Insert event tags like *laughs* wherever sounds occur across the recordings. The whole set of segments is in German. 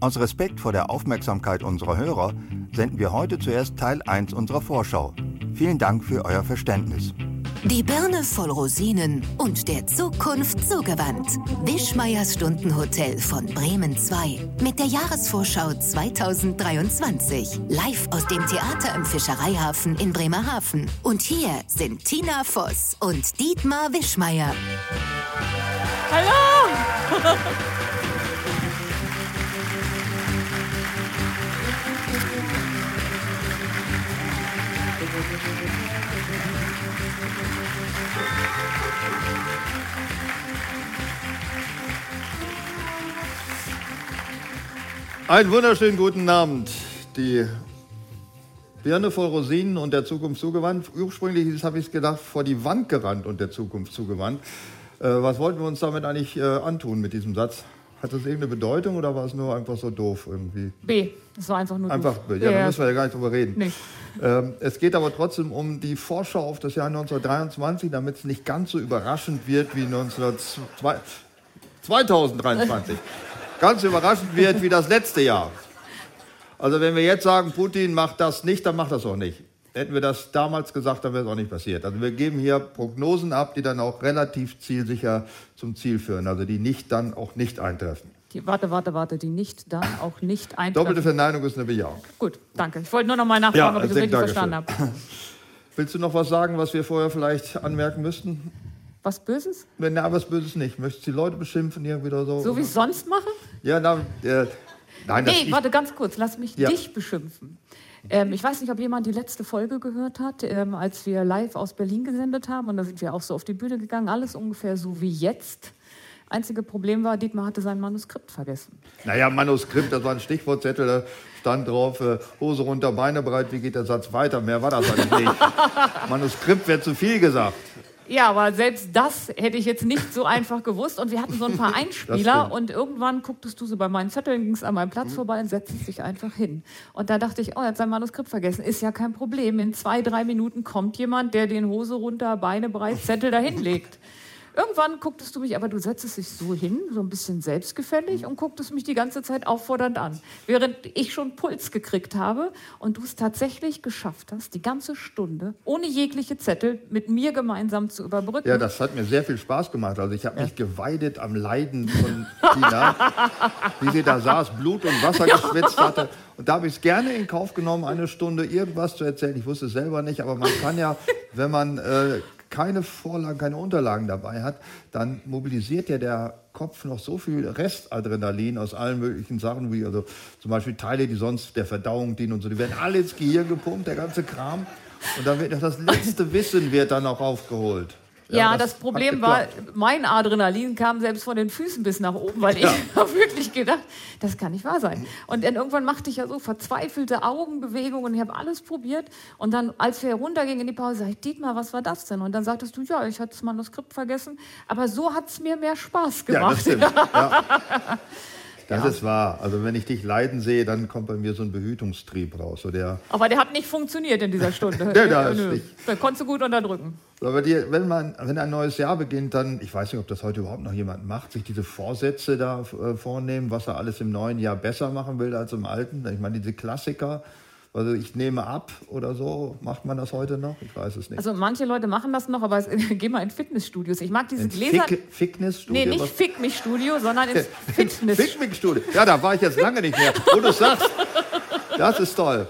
Aus Respekt vor der Aufmerksamkeit unserer Hörer senden wir heute zuerst Teil 1 unserer Vorschau. Vielen Dank für euer Verständnis. Die Birne voll Rosinen und der Zukunft zugewandt. Wischmeiers Stundenhotel von Bremen 2 mit der Jahresvorschau 2023. Live aus dem Theater im Fischereihafen in Bremerhaven. Und hier sind Tina Voss und Dietmar Wischmeier. Hallo! *laughs* Einen wunderschönen guten Abend. Die Birne voll Rosinen und der Zukunft zugewandt. Ursprünglich habe ich gedacht, vor die Wand gerannt und der Zukunft zugewandt. Äh, was wollten wir uns damit eigentlich äh, antun mit diesem Satz? Hat das irgendeine Bedeutung oder war es nur einfach so doof irgendwie? B. Das war einfach nur Einfach doof. B. Ja, da müssen wir ja gar nicht drüber reden. Nee. Ähm, es geht aber trotzdem um die Vorschau auf das Jahr 1923, damit es nicht ganz so überraschend wird wie 1902 2023. ganz überraschend wird wie das letzte Jahr. Also wenn wir jetzt sagen, Putin macht das nicht, dann macht das auch nicht. Hätten wir das damals gesagt, dann wäre es auch nicht passiert. Also wir geben hier Prognosen ab, die dann auch relativ zielsicher zum Ziel führen, also die nicht dann auch nicht eintreffen. Die, warte, warte, warte, die nicht dann auch nicht eintreffen. Doppelte Verneinung ist eine Bejahung. Gut, danke. Ich wollte nur noch mal nachfragen, ob ich das richtig danke verstanden habe. *laughs* Willst du noch was sagen, was wir vorher vielleicht anmerken müssten? Was Böses? Wenn na, was Böses nicht. Möchtest du die Leute beschimpfen irgendwie oder so? So wie ich es sonst mache? Ja, na, äh, nein, Nee, warte ganz kurz, lass mich Ja. dich beschimpfen. Ähm, ich weiß nicht, ob jemand die letzte Folge gehört hat, ähm, als wir live aus Berlin gesendet haben. Und da sind wir auch so auf die Bühne gegangen. Alles ungefähr so wie jetzt. Einzige Problem war, Dietmar hatte sein Manuskript vergessen. Naja, Manuskript, das war ein Stichwortzettel, da stand drauf, äh, Hose runter, Beine breit, wie geht der Satz weiter? Mehr war das eigentlich nicht. *laughs* Manuskript wäre zu viel gesagt. Ja, aber selbst das hätte ich jetzt nicht so einfach gewusst. Und wir hatten so ein paar *laughs* Einspieler und irgendwann gucktest du so bei meinen Zetteln, gingst an meinem Platz vorbei und setztest dich einfach hin. Und da dachte ich, oh, er hat sein Manuskript vergessen. Ist ja kein Problem. In zwei, drei Minuten kommt jemand, der den Hose runter, Beine breit, Zettel dahin legt. Irgendwann gucktest du mich, aber du setztest dich so hin, so ein bisschen selbstgefällig und gucktest mich die ganze Zeit auffordernd an. Während ich schon Puls gekriegt habe und du es tatsächlich geschafft hast, die ganze Stunde ohne jegliche Zettel mit mir gemeinsam zu überbrücken. Ja, das hat mir sehr viel Spaß gemacht. Also ich habe mich geweidet am Leiden von Tina, wie sie da saß, Blut und Wasser geschwitzt hatte. Und da habe ich es gerne in Kauf genommen, eine Stunde irgendwas zu erzählen. Ich wusste es selber nicht, aber man kann ja, wenn man äh, keine Vorlagen, keine Unterlagen dabei hat, dann mobilisiert ja der Kopf noch so viel Restadrenalin aus allen möglichen Sachen, wie also zum Beispiel Teile, die sonst der Verdauung dienen und so. Die werden alle ins Gehirn gepumpt, der ganze Kram. Und dann wird das letzte Wissen wird dann auch aufgeholt. Ja, das, hat Problem war, mein Adrenalin kam selbst von den Füßen bis nach oben, weil ich *laughs* habe wirklich gedacht, das kann nicht wahr sein. Und dann irgendwann machte ich ja so verzweifelte Augenbewegungen, ich habe alles probiert. Und dann, als wir runtergingen in die Pause, sag ich, Dietmar, was war das denn? Und dann sagtest du, ja, ich hatte das Manuskript vergessen. Aber so hat es mir mehr Spaß Ja, das gemacht. stimmt. Ja. *laughs* *laughs* Das ist wahr. Also wenn ich dich leiden sehe, dann kommt bei mir so ein Behütungstrieb raus. So der, Aber der hat nicht funktioniert in dieser Stunde. *laughs* Nee, da ist nicht. Da konntest du gut unterdrücken. aber die, wenn, man, wenn ein neues Jahr beginnt, dann, ich weiß nicht, ob das heute überhaupt noch jemand macht, sich diese Vorsätze da äh, vornehmen, was er alles im neuen Jahr besser machen will als im alten. Ich meine, diese Klassiker, also ich nehme ab oder so, macht man das heute noch? Ich weiß es nicht. Also manche Leute machen das noch, aber es, *laughs* geh mal in Fitnessstudios. Ich mag diese Ein Gläser. Fick, Fitnessstudio? Nee, nicht Fick mich Studio, sondern ins *laughs* Fitness. Fitnessstudio. Ja, da war ich jetzt lange nicht mehr. Wo du sagst, das ist toll.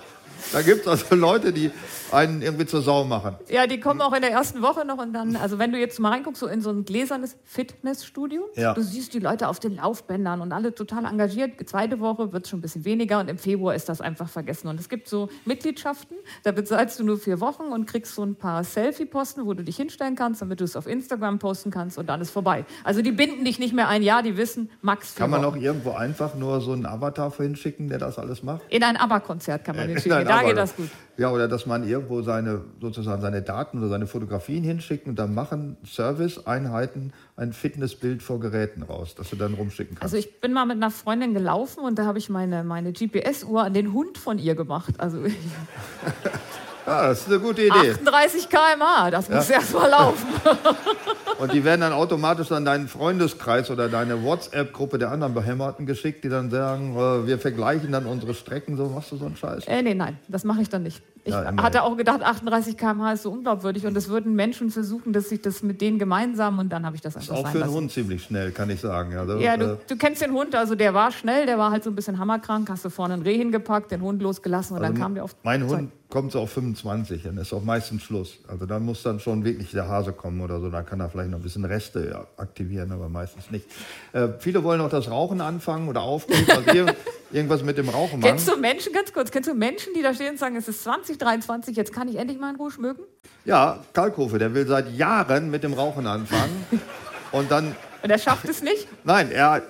Da gibt es also Leute, die einen irgendwie zur Sau machen. Ja, die kommen auch in der ersten Woche noch und dann, also wenn du jetzt mal reinguckst, so in so ein gläsernes Fitnessstudio, Ja. du siehst die Leute auf den Laufbändern und alle total engagiert. Die zweite Woche wird es schon ein bisschen weniger und im Februar ist das einfach vergessen. Und es gibt so Mitgliedschaften, da bezahlst du nur vier Wochen und kriegst so ein paar Selfie-Posten, wo du dich hinstellen kannst, damit du es auf Instagram posten kannst und dann ist vorbei. Also die binden dich nicht mehr ein Jahr, die wissen max Kann man Wochen. auch irgendwo einfach nur so einen Avatar vorhin schicken, der das alles macht? In ein ABBA-Konzert kann man den Nein, schicken, da aber- geht das gut. Ja, oder dass man irgendwo seine, sozusagen seine Daten oder seine Fotografien hinschickt und dann machen Service-Einheiten ein Fitnessbild vor Geräten raus, das du dann rumschicken kannst. Also ich bin mal mit einer Freundin gelaufen und da habe ich meine, meine GPS-Uhr an den Hund von ihr gemacht. Also *laughs* ja, das ist eine gute Idee. 38 km/h, das muss erst mal laufen. *laughs* Und die werden dann automatisch an deinen Freundeskreis oder deine WhatsApp-Gruppe der anderen Behämmerten geschickt, die dann sagen, äh, wir vergleichen dann unsere Strecken. So machst du so einen Scheiß? Äh, nee, nein, das mache ich dann nicht. Ich Ja, hatte auch gedacht, 38 km/h ist so unglaubwürdig und es würden Menschen versuchen, dass ich das mit denen gemeinsam und dann habe ich das Ist einfach auch sein für einen. Hund ziemlich schnell, kann ich sagen. Also, Ja, äh, du, du kennst den Hund, also der war schnell, der war halt so ein bisschen hammerkrank, hast du vorne ein Reh hingepackt, den Hund losgelassen und dann Also kam der auf. Mein Zeug. Hund kommt so auf 25, dann ist auch meistens Schluss. Also dann muss dann schon wirklich der Hase kommen oder so. Dann kann er vielleicht noch ein bisschen Reste aktivieren, aber meistens nicht. Äh, viele wollen auch das Rauchen anfangen oder aufgeben, also ir *laughs* irgendwas mit dem Rauchen machen. Kennst du Menschen, ganz kurz, kennst du Menschen, die da stehen und sagen, es ist 2023, jetzt kann ich endlich mal in Ruhe schmücken? Ja, Kalkofe, der will seit Jahren mit dem Rauchen anfangen. *laughs* Und dann, Und er schafft es nicht? *laughs* nein, er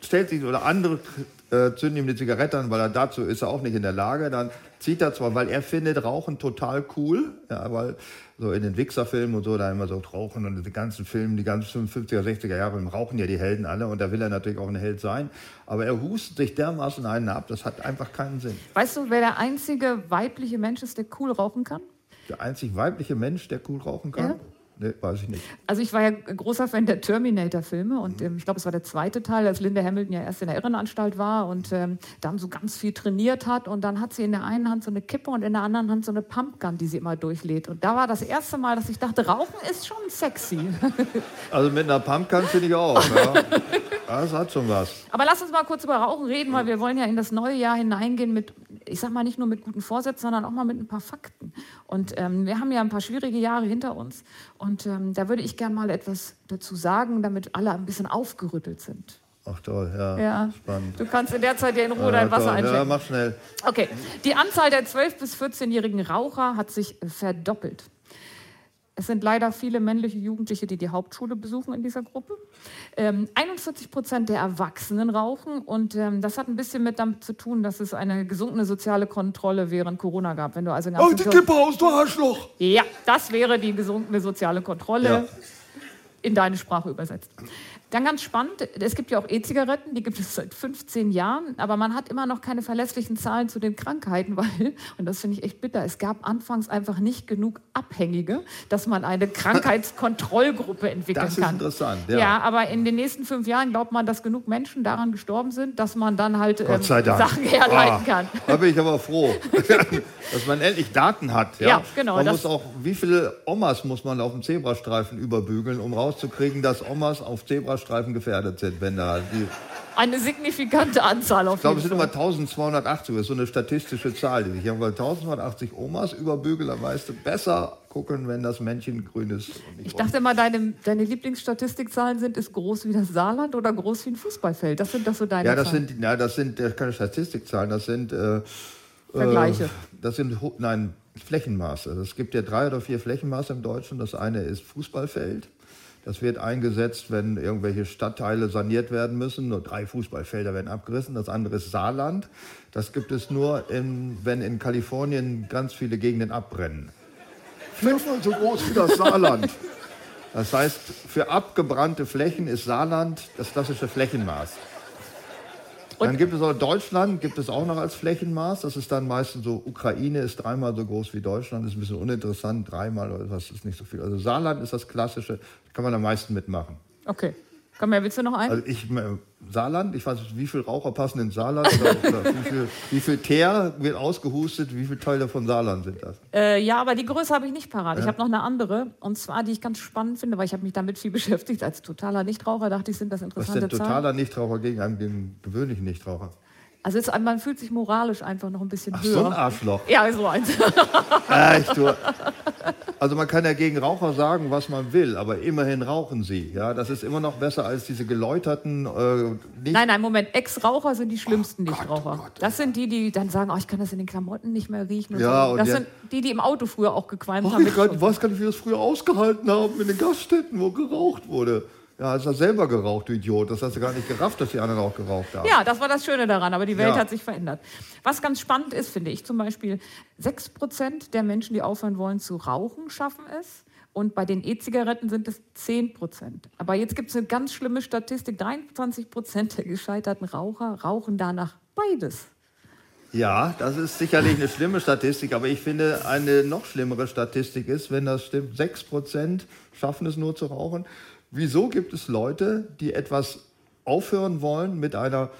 stellt sich oder andere äh, zünden ihm die Zigarette an, weil er dazu ist er auch nicht in der Lage. Dann zieht er zwar, weil er findet Rauchen total cool, ja, weil so in den Wichser-Filmen und so, da immer so Rauchen und die ganzen Filme, die ganzen 50er, 60er Jahre, rauchen ja die Helden alle und da will er natürlich auch ein Held sein. Aber er hustet sich dermaßen einen ab, das hat einfach keinen Sinn. Weißt du, wer der einzige weibliche Mensch ist, der cool rauchen kann? Der einzig weibliche Mensch, der cool rauchen kann? Ja. Nee, weiß ich nicht. Also ich war ja großer Fan der Terminator-Filme und ähm, ich glaube, es war der zweite Teil, als Linda Hamilton ja erst in der Irrenanstalt war und ähm, da so ganz viel trainiert hat und dann hat sie in der einen Hand so eine Kippe und in der anderen Hand so eine Pumpgun, die sie immer durchlädt. Und da war das erste Mal, dass ich dachte, Rauchen ist schon sexy. *laughs* Also mit einer Pumpgun finde ich auch. Ja. *laughs* Das hat schon was. Aber lass uns mal kurz über Rauchen reden, weil wir wollen ja in das neue Jahr hineingehen mit, ich sag mal nicht nur mit guten Vorsätzen, sondern auch mal mit ein paar Fakten. Und ähm, wir haben ja ein paar schwierige Jahre hinter uns. Und ähm, da würde ich gern mal etwas dazu sagen, damit alle ein bisschen aufgerüttelt sind. Ach toll, ja. Ja. Spannend. Du kannst in der Zeit ja in Ruhe Ja, dein Wasser toll. Ja, mach schnell. Okay, die Anzahl der 12- bis 14-jährigen Raucher hat sich verdoppelt. Es sind leider viele männliche Jugendliche, die die Hauptschule besuchen in dieser Gruppe. Ähm, 41 Prozent der Erwachsenen rauchen und ähm, das hat ein bisschen mit damit zu tun, dass es eine gesunkene soziale Kontrolle während Corona gab. Wenn du also Oh, ganz aus, du Arschloch! ja, das wäre die gesunkene soziale Kontrolle Ja. in deine Sprache übersetzt. Dann ganz spannend, es gibt ja auch E-Zigaretten, die gibt es seit 15 Jahren, aber man hat immer noch keine verlässlichen Zahlen zu den Krankheiten, *laughs* weil, und das finde ich echt bitter, es gab anfangs einfach nicht genug Abhängige, dass man eine *laughs* Krankheitskontrollgruppe entwickeln Das ist kann. interessant, Ja. ja. aber in den nächsten fünf Jahren glaubt man, dass genug Menschen daran gestorben sind, dass man dann halt ähm. Sachen herleiten Ah, kann. Da bin ich aber froh, *laughs* dass man endlich Daten hat. Ja, Ja, genau, Man muss auch, wie viele Omas muss man auf dem Zebrastreifen überbügeln, um rauszukriegen, dass Omas auf Zebrastreifen gefährdet sind, wenn da die Eine signifikante Anzahl auf Ich glaube, es sind immer 1280, das ist so eine statistische Zahl, die ich habe, weil 1280 Omas überbügeln, dann weißt du besser gucken, wenn das Männchen grün ist. Ich dachte immer, deine, deine Lieblingsstatistikzahlen sind, ist groß wie das Saarland oder groß wie ein Fußballfeld. Das sind das so deine Ja, das Zahlen. sind, ja, das sind äh, keine Statistikzahlen, das sind äh, Vergleiche. Äh, das sind nein Flächenmaße. Es gibt ja drei oder vier Flächenmaße im Deutschen. Das eine ist Fußballfeld. Das wird eingesetzt, wenn irgendwelche Stadtteile saniert werden müssen. Nur drei Fußballfelder werden abgerissen. Das andere ist Saarland. Das gibt es nur, in, wenn in Kalifornien ganz viele Gegenden abbrennen. Fünfmal so groß wie das Saarland. Das heißt, für abgebrannte Flächen ist Saarland das klassische Flächenmaß. Dann gibt es auch Deutschland, gibt es auch noch als Flächenmaß. Das ist dann meistens so, Ukraine ist dreimal so groß wie Deutschland, ist ein bisschen uninteressant, dreimal oder was ist nicht so viel. Also Saarland ist das klassische, kann man am meisten mitmachen. Okay. Komm, mehr willst du noch einen? Also ich, äh, Saarland, ich weiß nicht, wie viele Raucher passen in Saarland oder, oder wie, viel, wie viel Teer wird ausgehustet, wie viele Teile von Saarland sind das? Äh, ja, aber die Größe habe ich nicht parat. Ich habe noch eine andere. Und zwar, die ich ganz spannend finde, weil ich habe mich damit viel *laughs* beschäftigt. Als totaler Nichtraucher dachte ich, sind das Was ist interessante denn Zahlen. totaler Nichtraucher gegen einen gegen gewöhnlichen Nichtraucher? Also es, man fühlt sich moralisch einfach noch ein bisschen Ach, höher. so ein Arschloch. ja, so eins. *laughs* Echt, du. Also man kann ja gegen Raucher sagen, was man will, aber immerhin rauchen sie. Ja, das ist immer noch besser als diese geläuterten. Äh, Nein, nein, Moment. Ex-Raucher sind die schlimmsten Gott, Nichtraucher. oh das sind die, die dann sagen, oh, ich kann das in den Klamotten nicht mehr riechen. Und Ja, so. Das sind die, die im Auto früher auch gequalmt Ach, haben. ich kann, weiß gar nicht, wie wir das früher ausgehalten haben in den Gaststätten, wo geraucht wurde. Ja, hast du selber geraucht, du Idiot. Das hast du gar nicht gerafft, dass die anderen auch geraucht haben. Ja, das war das Schöne daran, aber die Welt Ja. hat sich verändert. Was ganz spannend ist, finde ich zum Beispiel, 6% der Menschen, die aufhören wollen zu rauchen, schaffen es. Und bei den E-Zigaretten sind es 10%. Aber jetzt gibt es eine ganz schlimme Statistik. 23% der gescheiterten Raucher rauchen danach beides. Ja, das ist sicherlich eine schlimme Statistik, aber ich finde, eine noch schlimmere Statistik ist, wenn das stimmt, 6% schaffen es nur zu rauchen. Wieso gibt es Leute, die etwas aufhören wollen mit einer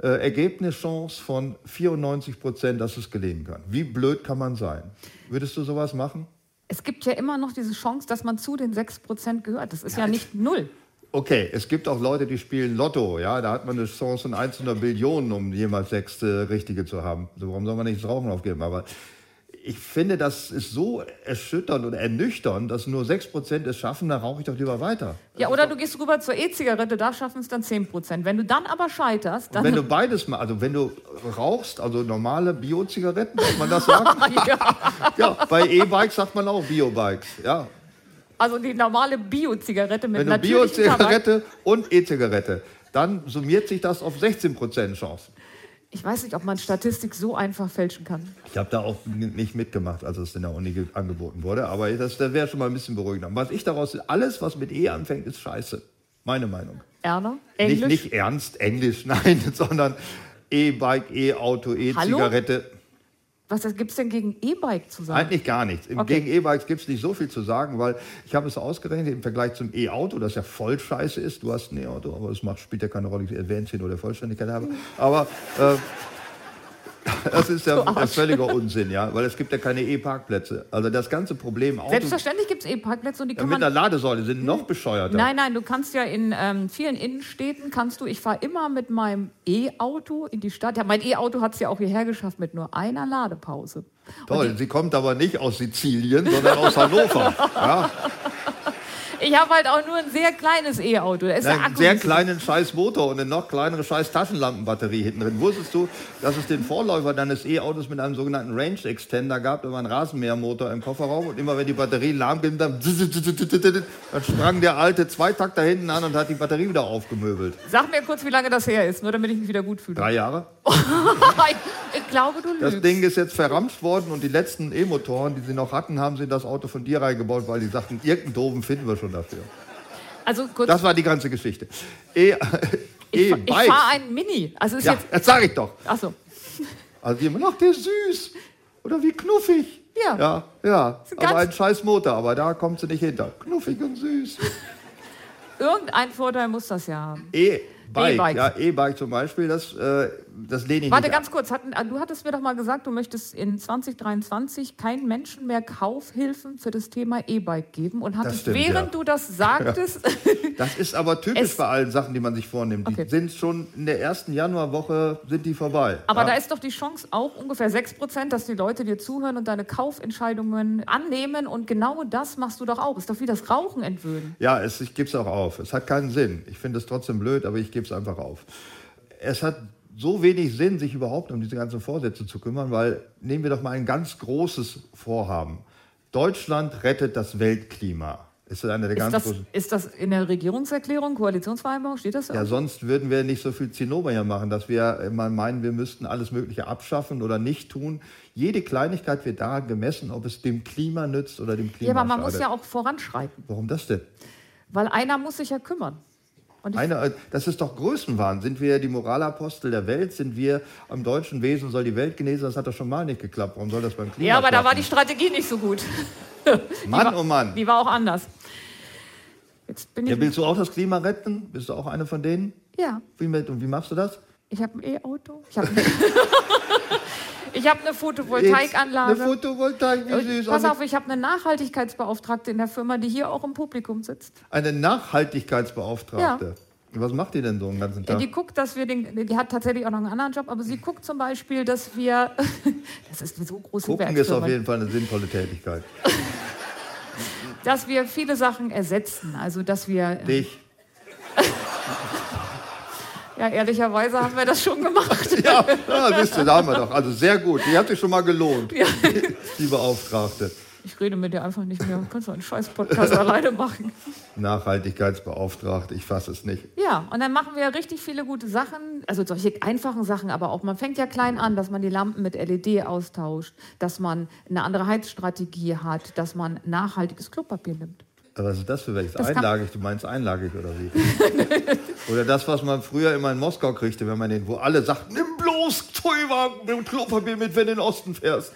äh, Ergebnischance von 94 Prozent, dass es gelingen kann? Wie blöd kann man sein? Würdest du sowas machen? Es gibt ja immer noch diese Chance, dass man zu den 6% gehört. Das ist ja, ja nicht null. Okay, es gibt auch Leute, die spielen Lotto. Ja, da hat man eine Chance von 100 Billionen, um jemals sechs äh, richtige zu haben. So, warum soll man nicht das Rauchen aufgeben? Aber ich finde, das ist so erschütternd und ernüchternd, dass nur 6% es schaffen, dann rauche ich doch lieber weiter. Ja, oder du gehst rüber zur E-Zigarette, da schaffen es dann 10%. Wenn du dann aber scheiterst, dann. Und wenn du beides mal, also wenn du rauchst, also normale Bio-Zigaretten, darf man das *laughs* sagen? ja. ja, bei E-Bikes sagt man auch Bio-Bikes, ja. Also die normale Bio-Zigarette mit Wenn du Bio-Zigarette und E-Zigarette, dann summiert sich das auf 16% Chancen. Ich weiß nicht, ob man Statistik so einfach fälschen kann. Ich habe da auch nicht mitgemacht, als es in der Uni angeboten wurde, aber das, das wäre schon mal ein bisschen beruhigender. Was ich daraus, alles, was mit E anfängt, ist scheiße. Meine Meinung. Erna? Englisch? Nicht, nicht ernst, Englisch, *laughs* nein, sondern E-Bike, E-Auto, E-Zigarette. Was gibt es denn gegen E-Bike zu sagen? Eigentlich gar nichts. Okay. Gegen E-Bikes gibt es nicht so viel zu sagen, weil ich habe es ausgerechnet im Vergleich zum E-Auto, das ja voll scheiße ist. Du hast ein E-Auto, aber das macht, spielt ja keine Rolle, ich erwähne es nur der Vollständigkeit habe. Aber äh, *laughs* das ist ja völliger Unsinn, ja, weil es gibt ja keine E-Parkplätze. Also das ganze Problem Auto Selbstverständlich gibt es E-Parkplätze und die kann ja, mit einer Ladesäule sind noch bescheuerter. Nein, nein, du kannst ja in ähm, vielen Innenstädten kannst du. Ich fahre immer mit meinem E-Auto in die Stadt. Ja, mein E-Auto hat es ja auch hierher geschafft mit nur einer Ladepause. Toll, sie kommt aber nicht aus Sizilien, sondern aus Hannover. *laughs* ja. Ich habe halt auch nur ein sehr kleines E-Auto. Da ist einen sehr kleinen scheiß Motor und eine noch kleinere scheiß Taschenlampenbatterie hinten drin. Wusstest du, dass es den Vorläufer deines E-Autos mit einem sogenannten Range Extender gab, immer einen Rasenmähermotor im Kofferraum und immer wenn die Batterie lahm ging, dann, dann sprang der alte Zweitakter hinten an und hat die Batterie wieder aufgemöbelt. Sag mir kurz, wie lange das her ist, nur damit ich mich wieder gut fühle. Drei Jahre. *laughs* ich glaube, du lügst. Das Ding ist jetzt verramscht worden und die letzten E-Motoren, die sie noch hatten, haben sie in das Auto von dir reingebaut, weil die sagten, irgendeinen doofen finden wir schon dafür. Also kurz, das war die ganze Geschichte. E, ich, e ich fahre ein Mini. Also ist ja, jetzt, das sage ich doch. Ach so. Also jemand, ach, der ist süß. Oder wie knuffig. Ja. Ja, ja. Aber ein scheiß Motor, aber da kommt sie nicht hinter. Knuffig und süß. Irgendein Vorteil muss das ja haben. E E-Bike, ja, E-Bike zum Beispiel, das, äh, das lehne ich Warte ganz kurz, hatten, du hattest mir doch mal gesagt, du möchtest in 2023 keinen Menschen mehr Kaufhilfen für das Thema E-Bike geben und hattest, stimmt, während ja. du das sagtest... *laughs* das ist aber typisch bei allen Sachen, die man sich vornimmt. Die okay. sind schon in der ersten Januarwoche sind die vorbei. Aber ja? da ist doch die Chance auch ungefähr 6 Prozent, dass die Leute dir zuhören und deine Kaufentscheidungen annehmen und genau das machst du doch auch. Ist doch wie das Rauchen entwöhnen. Ja, es, ich gebe es auch auf. Es hat keinen Sinn. Ich finde es trotzdem blöd, aber ich gebe es einfach auf. Es hat so wenig Sinn, sich überhaupt um diese ganzen Vorsätze zu kümmern, weil nehmen wir doch mal ein ganz großes Vorhaben. Deutschland rettet das Weltklima. Ist das, eine der ist ganz das, ist das in der Regierungserklärung, Koalitionsvereinbarung, steht das? Ja, sonst würden wir nicht so viel Zinnober hier machen, dass wir immer meinen, wir müssten alles Mögliche abschaffen oder nicht tun. Jede Kleinigkeit wird daran gemessen, ob es dem Klima nützt oder dem Klima Ja, aber man schadet. muss ja auch voranschreiten. Warum das denn? Weil einer muss sich ja kümmern. Eine, äh, das ist doch Größenwahn. Sind wir die Moralapostel der Welt? Sind wir am deutschen Wesen soll die Welt genesen? Das hat doch schon mal nicht geklappt. Warum soll das beim Klima Ja, aber klappen? da war die Strategie nicht so gut. *laughs* Mann, war, oh Mann. Die war auch anders. Jetzt bin ich ja, willst du auch das Klima retten? Bist du auch eine von denen? Ja. Wie, und wie machst du das? Ich habe ein E-Auto. Ich habe *laughs* Ich habe eine Photovoltaikanlage. Eine Photovoltaik, wie süß. Pass auf, ich habe eine Nachhaltigkeitsbeauftragte in der Firma, die hier auch im Publikum sitzt. Eine Nachhaltigkeitsbeauftragte? Ja. Was macht die denn so den ganzen Tag? Die guckt, dass wir den, die hat tatsächlich auch noch einen anderen Job, aber sie guckt zum Beispiel, dass wir, *laughs* das ist eine so große Gucken ist auf jeden Fall eine sinnvolle Tätigkeit. *laughs* dass wir viele Sachen ersetzen, also dass wir... Dich. Ja, ehrlicherweise haben wir das schon gemacht. *laughs* ja, ja wisst ihr, da haben wir doch. Also sehr gut. Die hat sich schon mal gelohnt, ja. *laughs* die Beauftragte. Ich rede mit dir einfach nicht mehr. Du kannst doch einen scheiß Podcast alleine machen. Nachhaltigkeitsbeauftragte, ich fasse es nicht. Ja, und dann machen wir richtig viele gute Sachen. Also solche einfachen Sachen, aber auch, man fängt ja klein an, dass man die Lampen mit LED austauscht, dass man eine andere Heizstrategie hat, dass man nachhaltiges Klopapier nimmt. Was ist das für welches? Das einlagig? Du meinst einlagig oder wie? *laughs* oder das, was man früher immer in Moskau kriegte, wenn man den, wo alle sagten, nimm bloß Zollwagen mit Klopapier mit, wenn du in den Osten fährst.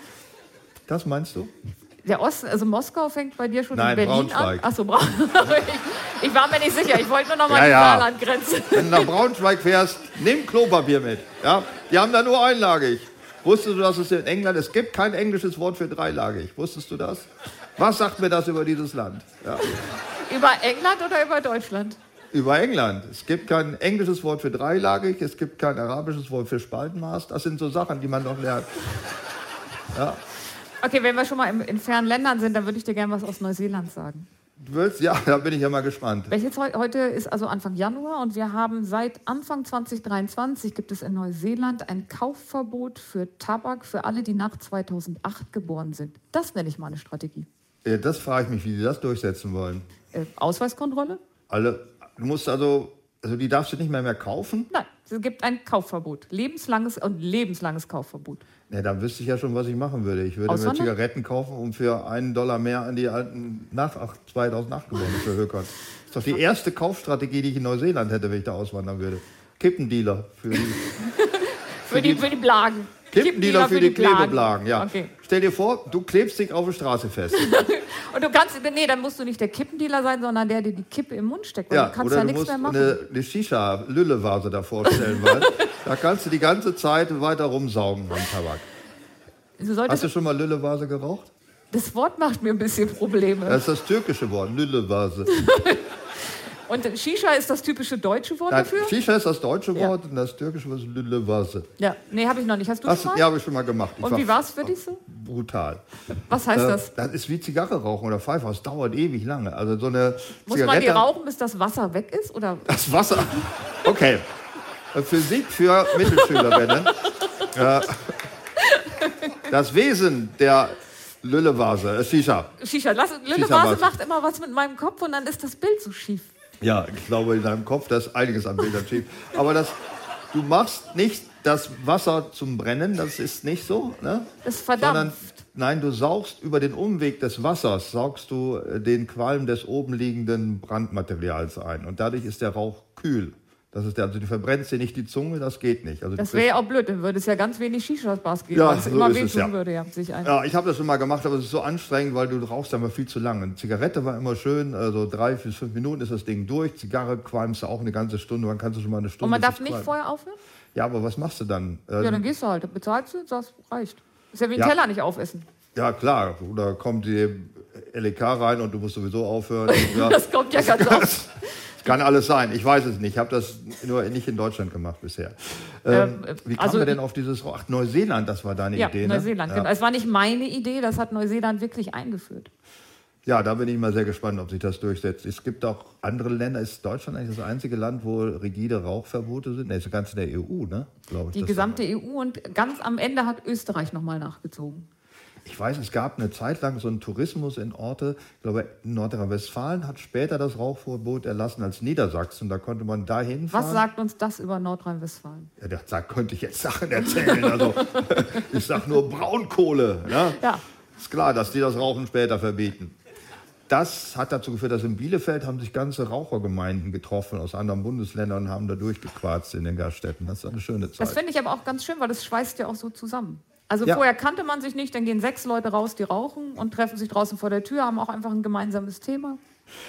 Das meinst du? Der Osten, also Moskau fängt bei dir schon Nein, in Berlin Braunschweig. an. Achso, Braunschweig. *laughs* ich, ich war mir nicht sicher. Ich wollte nur noch mal Ja, die ja. Saarlandgrenze. Wenn du nach Braunschweig fährst, nimm Klopapier mit. Ja? Die haben da nur einlagig. Wusstest du, dass es in England, es gibt kein englisches Wort für dreilagig. Wusstest du das? Was sagt mir das über dieses Land? Ja. Über England oder über Deutschland? Über England. Es gibt kein englisches Wort für dreilagig, es gibt kein arabisches Wort für Spaltenmaß. Das sind so Sachen, die man noch lernt. Okay, wenn wir schon mal in fernen Ländern sind, dann würde ich dir gerne was aus Neuseeland sagen. Du willst? Ja, da bin ich ja mal gespannt. Welches heu- heute ist also Anfang Januar und wir haben seit Anfang 2023 gibt es in Neuseeland ein Kaufverbot für Tabak für alle, die nach 2008 geboren sind. Das nenne ich mal eine Strategie. Äh, Das frage ich mich, wie die das durchsetzen wollen. Äh, Ausweiskontrolle? Alle, du musst also, also die darfst du nicht mehr mehr kaufen? Nein, es gibt ein Kaufverbot. Lebenslanges und lebenslanges Kaufverbot. Ja, dann wüsste ich ja schon, was ich machen würde. Ich würde mir? Zigaretten kaufen, um für einen Dollar mehr an die alten nach ach- 2008 geborenen zu hökern. Das ist doch die erste Kaufstrategie, die ich in Neuseeland hätte, wenn ich da auswandern würde. Kippendealer für die, *laughs* Für die, für die Blagen. Kippendealer für die Blagen. Klebeblagen. Ja. Okay. Stell dir vor, du klebst dich auf der Straße fest. *laughs* Und du kannst, nee, dann musst du nicht der Kippendealer sein, sondern der, der die Kippe im Mund steckt. Ja, du kannst oder ja du nichts musst mehr machen. eine, eine Shisha-Lüllevase da vorstellen, weil da kannst du die ganze Zeit weiter rumsaugen am Tabak. Solltest, Hast du schon mal Lüllevase geraucht? das Wort macht mir ein bisschen Probleme. Das ist das türkische Wort, Lüllevase. *laughs* Und Shisha ist das typische deutsche Wort Nein, dafür? Shisha ist das deutsche Ja. Wort und das türkische Wort ist Lüllevase. Ja, nee, habe ich noch nicht. Hast du Hast, schon mal? ja, habe ich schon mal gemacht. Ich Und wie war es für dich so? Brutal. Was heißt Äh, das? Das ist wie Zigarre rauchen oder Pfeife. Das dauert ewig lange. Also so eine Muss man Zigarette. die rauchen, bis das Wasser weg ist? Oder? *laughs* Das Wasser. Okay. Äh, Physik für Mittelschülerinnen. *laughs* Äh, Das Wesen der Lüllevase, äh, Shisha. Shisha. Lass, Lille Shisha-Vase. Vase macht immer was mit meinem Kopf und dann ist das Bild so schief. Ja, ich glaube, in deinem Kopf, da ist einiges an Bildern schief. Aber das, du machst nicht das Wasser zum Brennen, das ist nicht so. Ne? Das Sondern, verdampft. nein, du saugst über den Umweg des Wassers, saugst du äh, den Qualm des oben liegenden Brandmaterials ein. Und dadurch ist der Rauch kühl. Das ist der, also du verbrennst dir nicht die Zunge, das geht nicht. Also Das wäre ja auch blöd, dann würde es ja ganz wenig Shishas-Bars geben, Ja, weil es so immer wehtun es, ja. würde. Ja, sich. Ja, ich habe das schon mal gemacht, aber es ist so anstrengend, weil du rauchst einfach viel zu lange. Eine Zigarette war immer schön, also drei bis fünf Minuten ist das Ding durch. Zigarre qualmst du auch eine ganze Stunde, dann kannst du schon mal eine Stunde. Und man darf nicht qualmen. vorher aufhören? Ja, aber was machst du dann? Ja, dann gehst du halt. Dann bezahlst du, sagst, reicht. Ist ja wie ein Ja. Teller nicht aufessen. ja, klar. Oder kommt die LEK rein und du musst sowieso aufhören. *laughs* Das kommt ja ganz oft. *laughs* kann alles sein. Ich weiß es nicht. Ich habe das nur nicht in Deutschland gemacht bisher. Ähm, Ähm, wie kamen also- wir denn auf dieses? Ach, Neuseeland, das war deine Ja, Idee, ne? Neuseeland. Ja. genau. Es war nicht meine Idee, das hat Neuseeland wirklich eingeführt. Ja, da bin ich mal sehr gespannt, ob sich das durchsetzt. Es gibt auch andere Länder. Ist Deutschland eigentlich das einzige Land, wo rigide Rauchverbote sind? Nee, ist ganz in der EU, ne? Glaube ich. Die gesamte EU und ganz am Ende hat Österreich nochmal nachgezogen. Ich weiß, es gab eine Zeit lang so einen Tourismus in Orte. Ich glaube, Nordrhein-Westfalen hat später das Rauchverbot erlassen als Niedersachsen. Da konnte man dahin fahren. Was sagt uns das über Nordrhein-Westfalen? Ja, da könnte ich jetzt Sachen erzählen. Also, *laughs* ich sag nur Braunkohle. Ne? Ja. Ist klar, dass die das Rauchen später verbieten. Das hat dazu geführt, dass in Bielefeld haben sich ganze Rauchergemeinden getroffen aus anderen Bundesländern und haben da durchgequarzt in den Gaststätten. Das ist eine schöne Das Zeit. finde ich aber auch ganz schön, weil das schweißt ja auch so zusammen. Also Ja. vorher kannte man sich nicht, dann gehen sechs Leute raus, die rauchen und treffen sich draußen vor der Tür, haben auch einfach ein gemeinsames Thema.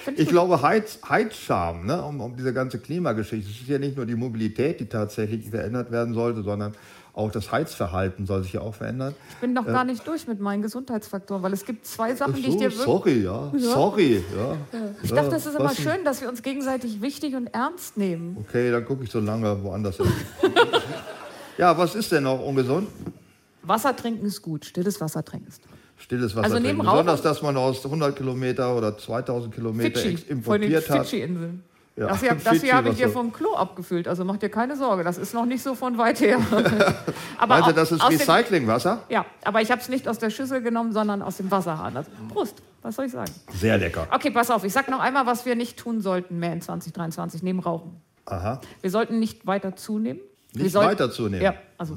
Ich gut. glaube, Heiz, Heizscham, ne, um, um diese ganze Klimageschichte. Es ist ja nicht nur die Mobilität, die tatsächlich verändert werden sollte, sondern auch das Heizverhalten soll sich ja auch verändern. Ich bin noch gar nicht durch mit meinen Gesundheitsfaktoren, weil es gibt zwei Sachen, die ich So, dir wirklich. sorry, ja. Sorry, ja. Ich ja. dachte, es ist immer was schön, dass wir uns gegenseitig wichtig und ernst nehmen. Okay, dann gucke ich so lange woanders hin. *laughs* ja, was ist denn noch ungesund? Wasser trinken ist gut, stilles Wasser trinken ist toll. Stilles Wasser Also trinken. Besonders, dass man aus 100 Kilometer oder 2000 Kilometer Fidschi, ex- von den importiert hat. Fidschi-Inseln. Ja, das hier, das hier habe ich dir vom Klo abgefüllt, also mach dir keine Sorge, das ist noch nicht so von weit her. *laughs* aber au- das ist Recyclingwasser? Ja, aber ich habe es nicht aus der Schüssel genommen, sondern aus dem Wasserhahn. Also, Prost, was soll ich sagen? Sehr lecker. Okay, pass auf, ich sag noch einmal, was wir nicht tun sollten mehr in 2023 neben Rauchen. Aha. Wir sollten nicht weiter zunehmen. wir Nicht sollten, weiter zunehmen? Mhm. Ja, also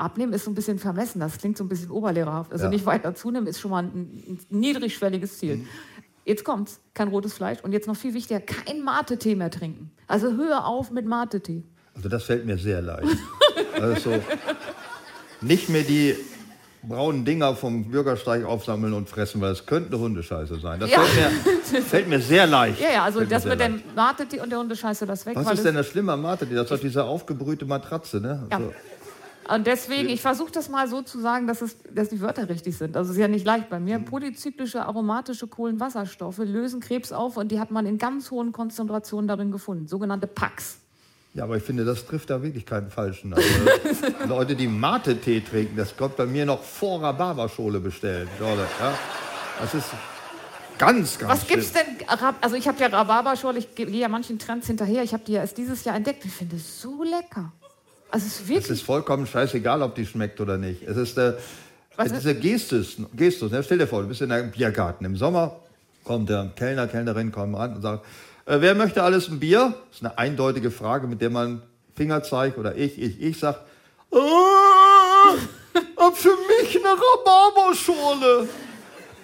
abnehmen ist so ein bisschen vermessen, das klingt so ein bisschen oberlehrerhaft. Also Ja. nicht weiter zunehmen ist schon mal ein, ein niedrigschwelliges Ziel. Mhm. Jetzt kommt's, kein rotes Fleisch und jetzt noch viel wichtiger, kein Mate-Tee mehr trinken. Also hör auf mit Mate-Tee. Also das fällt mir sehr leicht. Also nicht mehr die braunen Dinger vom Bürgersteig aufsammeln und fressen, weil es könnte eine Hundescheiße sein. Das Ja. fällt, mir, *laughs* fällt mir sehr leicht. Ja, ja, also Fällt das mit dem Mate und der Hundescheiße, das weg. Was ist denn das Schlimme am Mate? Das ist doch diese aufgebrühte Matratze, ne? Ja. So. Und deswegen, ich versuche das mal so zu sagen, dass, es, dass die Wörter richtig sind. Also es ist ja nicht leicht bei mir. Mhm. Polyzyklische aromatische Kohlenwasserstoffe lösen Krebs auf und die hat man in ganz hohen Konzentrationen darin gefunden. Sogenannte PAX. Ja, aber ich finde, das trifft da wirklich keinen Falschen. Also, *laughs* Leute, die Mate-Tee trinken, das kommt bei mir noch vor Rhabarberschole bestellen. Leute, ja? Das ist ganz, ganz Was gibt's schlimm. denn? Rab- Also ich habe ja Rhabarberschorle, ich gehe ja manchen Trends hinterher. Ich habe die ja erst dieses Jahr entdeckt. Ich finde es so lecker. Also es ist Es wirklich. ist vollkommen scheißegal, ob die schmeckt oder nicht. Es ist äh, dieser Gestus. Gestus ne? Stell dir vor, du bist in einem Biergarten. Im Sommer kommt der Kellner, Kellnerin kommt ran und sagt, äh, wer möchte alles ein Bier? Das ist eine eindeutige Frage, mit der man Finger zeigt oder ich, ich, ich sag, äh, hab für mich eine Rhabarberschorle.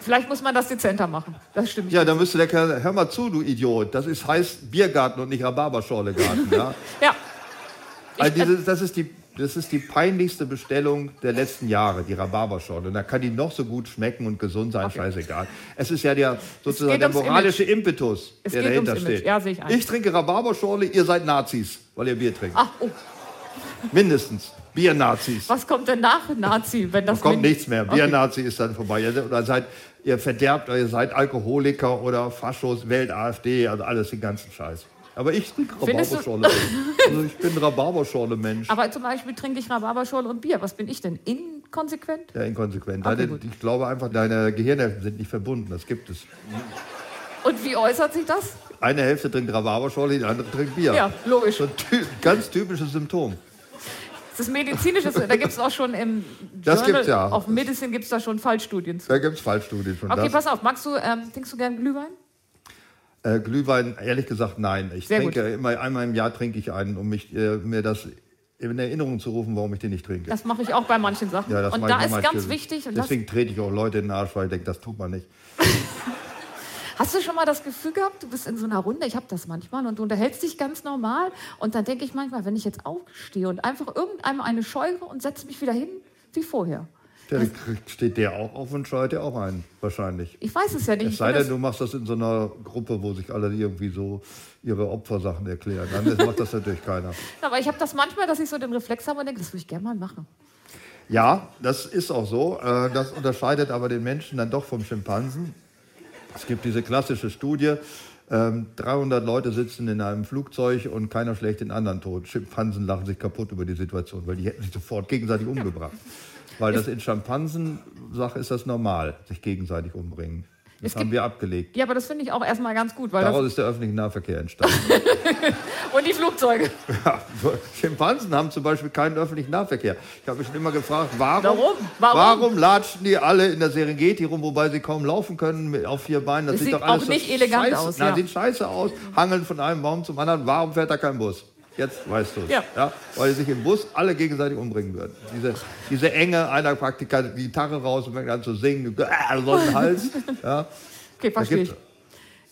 Vielleicht muss man das dezenter machen. Das stimmt. Ja, dann müsste der Kellner, hör mal zu, du Idiot. Das ist, heißt Biergarten und nicht Rhabarberschorlegarten. Ja? *laughs* Ja. Also dieses, das, ist die, das ist die peinlichste Bestellung der letzten Jahre, die Rhabarberschorle. Und da kann die noch so gut schmecken und gesund sein, scheißegal. Es ist ja der, sozusagen der moralische Impetus, Es der dahinter Image. steht. Ja, ich ich trinke Rhabarberschorle, ihr seid Nazis, weil ihr Bier trinkt. Ach, oh, Mindestens. Bier-Nazis. was kommt denn nach Nazi, wenn das Kommt Min- nichts mehr. Okay. Bier-Nazi ist dann vorbei. Ihr, oder seid, ihr verderbt, oder ihr seid Alkoholiker oder Faschos, Welt, AfD, also alles den ganzen Scheiß. Aber ich trinke Rhabarberschorle. also ich bin Rhabarberschorle-Mensch. Aber zum Beispiel trinke ich Rhabarberschorle und Bier. Was bin ich denn? Inkonsequent? Ja, inkonsequent. Okay, Deine, ich glaube einfach, deine Gehirne sind nicht verbunden. Das gibt es. Und wie äußert sich das? Eine Hälfte trinkt Rhabarberschorle, die andere trinkt Bier. Ja, logisch. So ein ty ganz typisches Symptom. Das ist medizinisches, da gibt es auch schon im Das Journal gibt's ja. of Medicine gibt es da schon Fallstudien zu. Da gibt es Fallstudien von Okay, das. pass auf, magst du, ähm, trinkst du gern Glühwein? Äh, Glühwein, ehrlich gesagt, nein. Ich Sehr trinke immer einmal im Jahr trinke ich einen, um mich, äh, mir das in Erinnerung zu rufen, warum ich den nicht trinke. Das mache ich auch bei manchen Sachen. ja, das und mache da ich ist ganz wichtig, und Deswegen trete ich auch Leute in den Arsch, weil ich denke, das tut man nicht. *laughs* hast du schon mal das Gefühl gehabt, du bist in so einer Runde, ich habe das manchmal, und du unterhältst dich ganz normal und dann denke ich manchmal, wenn ich jetzt aufstehe und einfach irgendeinem eine scheure und setze mich wieder hin, wie vorher. Ja, steht der auch auf und scheut der auch ein, wahrscheinlich. Ich weiß es ja nicht. Es sei denn, du machst das in so einer Gruppe, wo sich alle irgendwie so ihre Opfersachen erklären. Dann macht das natürlich keiner. *laughs* Aber ich habe das manchmal, dass ich so den Reflex habe und denke, das würde ich gerne mal machen. Ja, das ist auch so. Äh, Das unterscheidet aber den Menschen dann doch vom Schimpansen. Es gibt diese klassische Studie. ähm, 300 Leute sitzen in einem Flugzeug und keiner schlägt den anderen tot. Schimpansen lachen sich kaputt über die Situation, weil die hätten sich sofort gegenseitig umgebracht. *laughs* Weil das in Schimpansen-Sache ist das normal, sich gegenseitig umbringen. Das Es haben wir abgelegt. Ja, aber das finde ich auch erstmal ganz gut, weil Daraus das, ist der öffentliche Nahverkehr entstanden. *laughs* und die Flugzeuge. Ja, Schimpansen haben zum Beispiel keinen öffentlichen Nahverkehr. Ich habe mich schon immer gefragt, warum, Warum? Warum? warum latschen die alle in der Serengeti rum, wobei sie kaum laufen können auf vier Beinen? Das sieht sieht doch alles auch so nicht elegant scheiße, aus, Na, ja. sieht scheiße aus, hangeln von einem Baum zum anderen. Warum fährt da kein Bus? Jetzt weißt du es. Ja. Weil sich im Bus alle gegenseitig umbringen würden. Diese, diese Enge, einer packt die Gitarre raus und fängt an zu singen, äh, so einen Hals. *laughs* Ja. Okay, verstehe ich.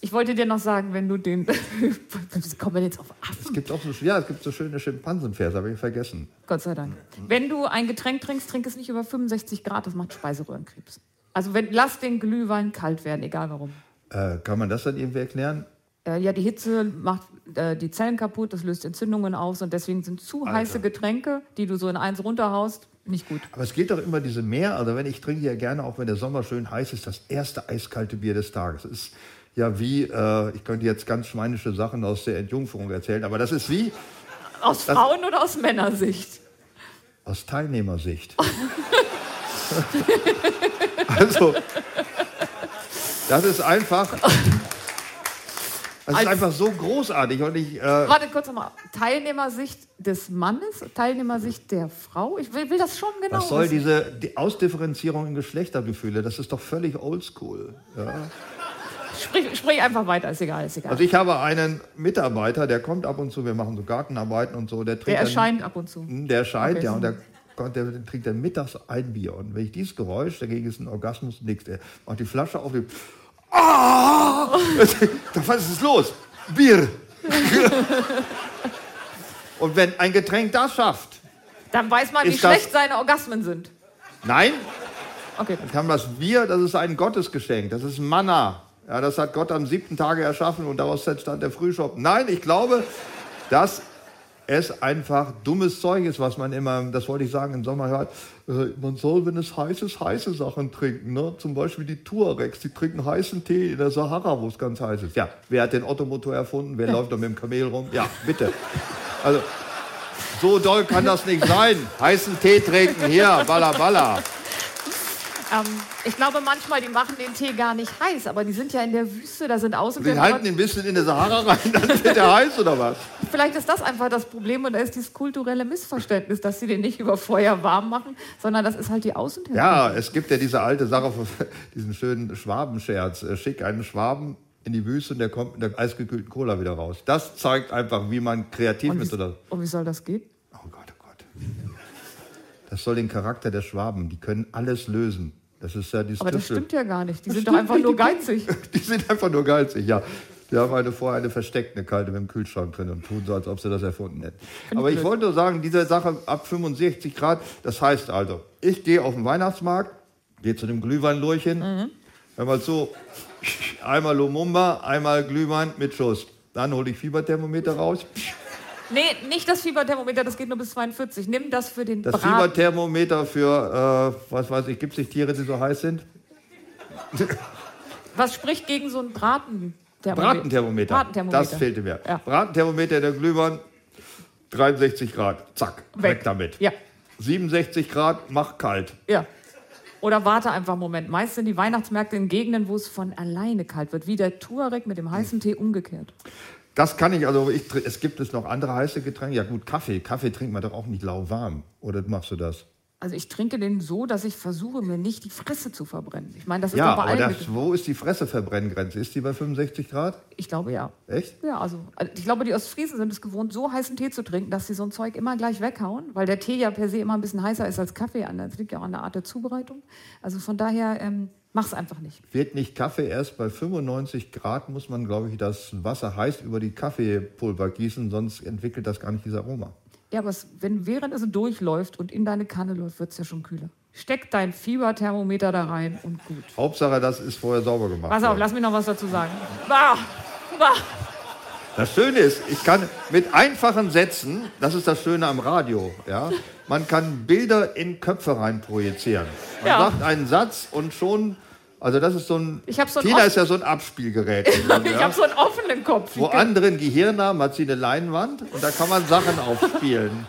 Ich wollte dir noch sagen, wenn du den. *laughs* Kommen wir jetzt auf Es Affen? gibt auch so, ja, es gibt so schöne Schimpansenverse, habe ich vergessen. Gott sei Dank. Wenn du ein Getränk trinkst, trink es nicht über 65 Grad, das macht Speiseröhrenkrebs. Also wenn, lass den Glühwein kalt werden, egal warum. Äh, kann man das dann irgendwie erklären? Äh, ja, die Hitze macht äh, die Zellen kaputt, das löst Entzündungen aus und deswegen sind zu heiße Getränke, die du so in eins runterhaust, nicht gut. Aber es geht doch immer diese Meer. Also wenn ich trinke ja gerne, auch wenn der Sommer schön heiß ist, das erste eiskalte Bier des Tages. Das ist ja wie, äh, ich könnte jetzt ganz schweinische Sachen aus der Entjungferung erzählen, aber das ist wie Aus Frauen- oder aus Männersicht? aus Teilnehmersicht. *laughs* also, das ist einfach, das ist einfach so großartig und ich, äh, Warte kurz nochmal. Teilnehmersicht des Mannes, Teilnehmersicht der Frau? Ich will, will das schon genau was soll wissen. diese die Ausdifferenzierung in Geschlechtergefühle? Das ist doch völlig oldschool. Ja. Sprich, sprich einfach weiter, ist egal, ist egal. Also ich habe einen Mitarbeiter, der kommt ab und zu, wir machen so Gartenarbeiten und so, der trinkt der dann- erscheint ab und zu. Hm, Der erscheint, Okay, ja, so. und der, der trinkt dann mittags ein Bier. Und wenn ich dieses Geräusch, dagegen ist ein Orgasmus nichts. Der macht die Flasche auf, die, ah! Was ist los? Bier! *laughs* und wenn ein Getränk das schafft, Dann weiß man, wie Ist das- schlecht seine Orgasmen sind. Nein, Okay. dann haben das wir, das ist ein Gottesgeschenk, das ist Manna. Ja, das hat Gott am siebten Tage erschaffen und daraus entstand der Frühschoppen. Nein, ich glaube, dass es einfach dummes Zeug ist, was man immer, das wollte ich sagen, im Sommer hört. Äh, Man soll, wenn es heiß ist, heiße Sachen trinken. Ne? Zum Beispiel die Tuaregs, die trinken heißen Tee in der Sahara, wo es ganz heiß ist. Ja, wer hat den Ottomotor erfunden? Wer läuft da mit dem Kamel rum? Ja, bitte. Also, so doll kann das nicht sein. Heißen Tee trinken, hier, balla balla. Ähm, ich glaube manchmal, die machen den Tee gar nicht heiß, aber die sind ja in der Wüste, da sind Die Außentemperaturen. halten ihn ein bisschen in der Sahara rein, dann *laughs* wird er heiß oder was? Vielleicht ist das einfach das Problem und da ist dieses kulturelle Missverständnis, dass sie den nicht über Feuer warm machen, sondern das ist halt die Außentemperatur. Ja, es gibt ja diese alte Sache, *laughs* diesen schönen Schwabenscherz. Äh, Schick einen Schwaben in die Wüste und der kommt mit der eisgekühlten Cola wieder raus. Das zeigt einfach, wie man kreativ Und ist. wie, Oder und wie soll das gehen? oh Gott, oh Gott. Das soll den Charakter der Schwaben, die können alles lösen. Das ist ja dieses Aber das stimmt ja gar nicht. Die Das sind doch einfach nicht, nur geizig. *laughs* Die sind einfach nur geizig, ja. Die haben eine vorher eine versteckt, eine kalte mit dem Kühlschrank drin und tun so, als ob sie das erfunden hätten. Aber ich blöd. wollte nur sagen, diese Sache ab 65 Grad, das heißt also, ich gehe auf den Weihnachtsmarkt, gehe zu dem Glühweinlurchen, Mhm. hör mal zu, einmal Lumumba, einmal Glühwein mit Schuss. Dann hole ich Fieberthermometer raus. Nee, nicht das Fieberthermometer, das geht nur bis 42. Nimm das für den Das Braten. Fieberthermometer für, äh, was weiß ich, gibt es nicht Tiere, die so heiß sind? Was spricht gegen so ein Bratenthermometer? Bratenthermometer. Bratenthermometer. Das fehlte mir. Ja. Bratenthermometer der Glühwein, 63 Grad. Zack, weg, damit. Ja, 67 Grad, mach kalt. ja. Oder warte einfach einen Moment. Meist sind die Weihnachtsmärkte in Gegenden, wo es von alleine kalt wird. Wie der Tuareg mit dem heißen Tee umgekehrt. Das kann ich, also ich, es gibt es noch andere heiße Getränke. Ja gut, Kaffee. Kaffee trinkt man doch auch nicht lauwarm. Oder machst du das? Also ich trinke den so, dass ich versuche, mir nicht die Fresse zu verbrennen. Ich meine, das ist Ja, aber das, wo ist die Fresseverbrenngrenze? Ist die bei 65 Grad? Ich glaube ja. Echt? Ja, also also ich glaube, die Ostfriesen sind es gewohnt, so heißen Tee zu trinken, dass sie so ein Zeug immer gleich weghauen, weil der Tee ja per se immer ein bisschen heißer ist als Kaffee. an- Das liegt ja auch an der Art der Zubereitung. Also von daher, ähm, mach's einfach nicht. Wird nicht Kaffee erst bei 95 Grad, muss man, glaube ich, das Wasser heiß über die Kaffeepulver gießen, sonst entwickelt das gar nicht dieses Aroma. Ja, aber es, wenn, während es durchläuft und in deine Kanne läuft, wird es ja schon kühler. Steck dein Fieberthermometer da rein und gut. Hauptsache, das ist vorher sauber gemacht. Pass auf, lass mich noch was dazu sagen. Bah, bah. Das Schöne ist, ich kann mit einfachen Sätzen, das ist das Schöne am Radio, ja, man kann Bilder in Köpfe rein projizieren. Man Ja. sagt einen Satz und schon, also das ist so ein, so Tina ist ja so ein Abspielgerät. *laughs* Ich ja. habe so einen offenen Kopf. Wo andere ein Gehirn haben, hat sie eine Leinwand und da kann man Sachen aufspielen.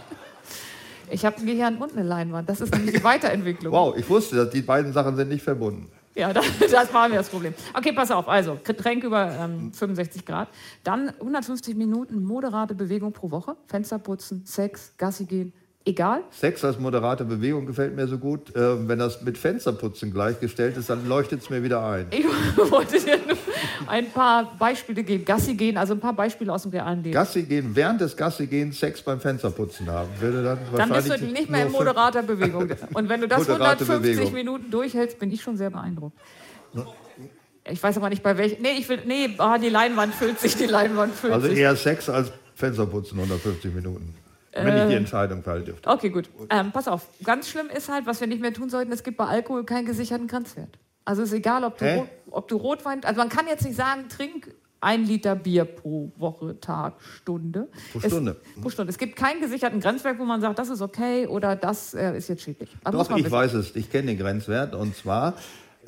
Ich habe ein Gehirn und eine Leinwand. Das ist nämlich die Weiterentwicklung. Wow, ich wusste, dass die beiden Sachen sind nicht verbunden. Ja, *laughs* das, das war mir das Problem. Okay, pass auf. Also, Getränk über ähm, 65 Grad. Dann 150 Minuten moderate Bewegung pro Woche. Fenster putzen, Sex, Gassi gehen. Egal. Sex als moderate Bewegung gefällt mir so gut. Äh, wenn das mit Fensterputzen gleichgestellt ist, dann leuchtet es mir wieder ein. Ich *laughs* wollte dir nur ein paar Beispiele geben. Gassi gehen, also ein paar Beispiele aus dem realen Leben. Gassi gehen, während des Gassi gehens Sex beim Fensterputzen haben. Würde dann Dann bist du nicht mehr in moderater Bewegung. Und wenn du das Moderate 150 Bewegung. Minuten durchhältst, bin ich schon sehr beeindruckt. Ich weiß aber nicht bei welchem. Nee, ich will. Nee, ah, die Leinwand füllt sich, die Leinwand füllt Also sich. eher Sex als Fensterputzen 150 Minuten. Wenn ich die Entscheidung fällen dürfte. Okay, gut. Ähm, pass auf. Ganz schlimm ist halt, was wir nicht mehr tun sollten, es gibt bei Alkohol keinen gesicherten Grenzwert. Also ist egal, ob du? Rot, ob du Rotwein, also man kann jetzt nicht sagen, trink ein Liter Bier pro Woche, Tag, Stunde. Pro Es, Stunde. pro Stunde. Es gibt keinen gesicherten Grenzwert, wo man sagt, das ist okay oder das äh, ist jetzt schädlich. Muss Doch, ich weiß es. Ich kenne den Grenzwert. Und zwar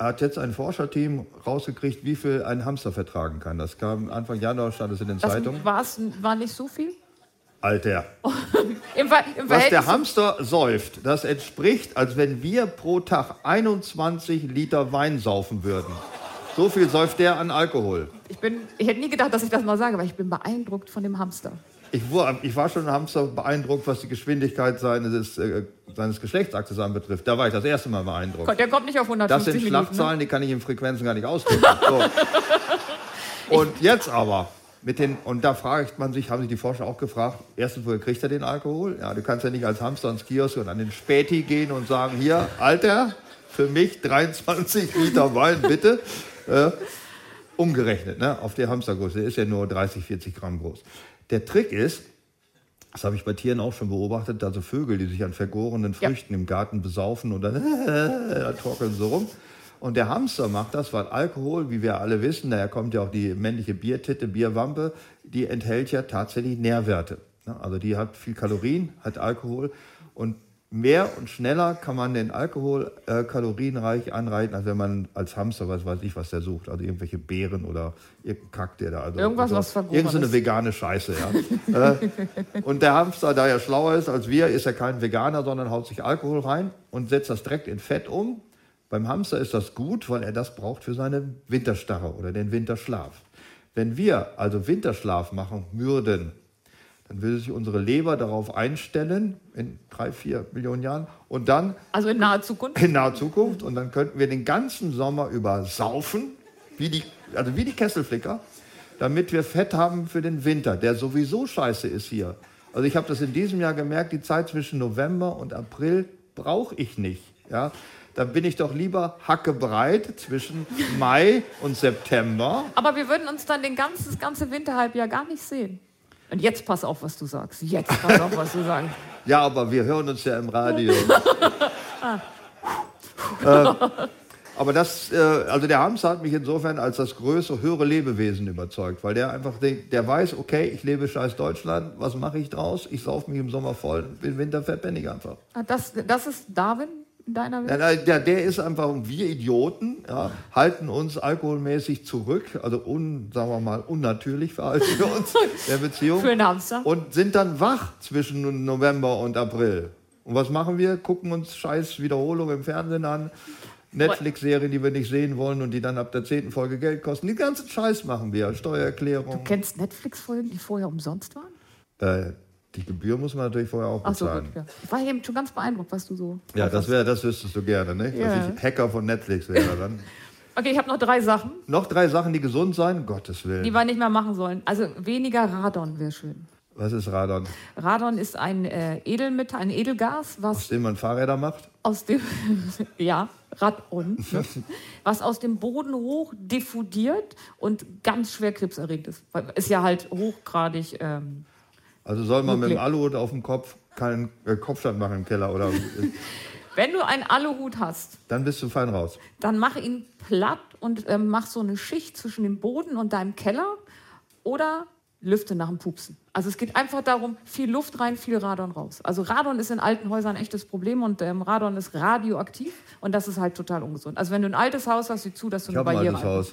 hat jetzt ein Forscherteam rausgekriegt, wie viel ein Hamster vertragen kann. Das kam Anfang Januar, stand es in den Das Zeitungen. war nicht so viel. Alter, Im, Ver im was der Hamster säuft, das entspricht, als wenn wir pro Tag 21 Liter Wein saufen würden. So viel säuft der an Alkohol. ich, bin, ich hätte nie gedacht, dass ich das mal sage, aber ich bin beeindruckt von dem Hamster. Ich war, ich war schon ein Hamster beeindruckt, was die Geschwindigkeit seines, äh, seines Geschlechtsaktes anbetrifft. Da war ich das erste Mal beeindruckt. Der kommt nicht auf Das 150 sind Minuten. Ne? Schlagzahlen, die kann ich in Frequenzen gar nicht ausdrücken. So. *laughs* Und jetzt aber, mit den, und da fragt man sich, haben sich die Forscher auch gefragt, erstens, woher kriegt er den Alkohol? Ja, du kannst ja nicht als Hamster ins Kiosk und an den Späti gehen und sagen, hier, Alter, für mich 23 Liter Wein, bitte. *laughs* Äh, umgerechnet, ne, auf der Hamstergröße, der ist ja nur 30, 40 Gramm groß. Der Trick ist, Das habe ich bei Tieren auch schon beobachtet. Also Vögel, die sich an vergorenen Früchten ja. im Garten besaufen und dann *laughs* äh, torkeln so rum. Und der Hamster macht das, weil Alkohol, wie wir alle wissen, daher kommt ja auch die männliche Biertitte, Bierwampe, die enthält ja tatsächlich Nährwerte. Also die hat viel Kalorien, hat Alkohol und mehr und schneller kann man den Alkohol äh, kalorienreich anreichen, als wenn man als Hamster, was weiß ich, was der sucht. Also irgendwelche Beeren oder irgendein Kack, der da. Also, Irgendwas, also, was vergoren Irgendeine ist. vegane Scheiße, ja. äh, und der Hamster, da er schlauer ist als wir, ist er kein Veganer, sondern haut sich Alkohol rein und setzt das direkt in Fett um. Beim Hamster ist das gut, weil er das braucht für seine Winterstarre oder den Winterschlaf. Wenn wir also Winterschlaf machen würden, dann würde sich unsere Leber darauf einstellen in drei, vier Millionen Jahren und dann Also in naher Zukunft? in naher Zukunft und dann könnten wir den ganzen Sommer über saufen, wie die, also wie die Kesselflicker, damit wir Fett haben für den Winter, der sowieso scheiße ist hier. Also ich habe das in diesem Jahr gemerkt, die Zeit zwischen November und April brauche ich nicht. Ja? Dann bin ich doch lieber hackebreit zwischen Mai und September. Aber wir würden uns dann den ganzen, das ganze Winterhalbjahr gar nicht sehen. Und jetzt pass auf, was du sagst. Jetzt pass auf, was du sagst. *laughs* Ja, aber wir hören uns ja im Radio. *laughs* äh, aber das, äh, also der Hamster hat mich insofern als das größere, höhere Lebewesen überzeugt, weil der einfach, denkt, der weiß, okay, ich lebe scheiß Deutschland, was mache ich draus? Ich sauf mich im Sommer voll, im Winter verpenne ich einfach. Ah, Das, das ist Darwin in deiner Welt? Ja, der, ist einfach, wir Idioten ja, halten uns alkoholmäßig zurück, also un, sagen wir mal, unnatürlich verhalten wir uns *laughs* der Beziehung. Für einen Hamster. Und sind dann wach zwischen November und April. Und was machen wir? Gucken uns scheiß Wiederholungen im Fernsehen an. Netflix-Serien, die wir nicht sehen wollen und die dann ab der zehnten Folge Geld kosten. Die ganzen Scheiß machen wir. Steuererklärung. Du kennst Netflix-Folgen, die vorher umsonst waren? Äh, die Gebühr muss man natürlich vorher auch Ach so, bezahlen. gut. Ja. Ich war eben schon ganz beeindruckt, was du so. Ja, das wäre, das wüsstest du gerne, ne? Ja. Dass ich Hacker von Netflix wäre *laughs* dann. Okay, ich habe noch drei Sachen, Noch drei Sachen, die gesund sein, Gottes Willen. die wir nicht mehr machen sollen. Also weniger Radon wäre schön. Was ist Radon? Radon ist ein äh, Edelmetall, ein Edelgas, Aus was dem man Fahrräder macht? aus dem *laughs* ja Radon, ne? *laughs* was aus dem Boden hoch diffundiert und ganz schwer krebserregend ist. Weil Ist ja halt hochgradig. Ähm, Also soll man mit dem Aluhut auf dem Kopf keinen äh, Kopfstand machen im Keller oder *laughs* wenn du einen Aluhut hast, dann bist du fein raus. dann mach ihn platt und ähm, mach so eine Schicht zwischen dem Boden und deinem Keller oder lüfte nach dem Pupsen. Also es geht einfach darum, viel Luft rein, viel Radon raus. Also Radon ist in alten Häusern ein echtes Problem und ähm, Radon ist radioaktiv und das ist halt total ungesund. Also wenn du ein altes Haus hast, sieh zu, dass du Ich eine ein Barriere altes Haus.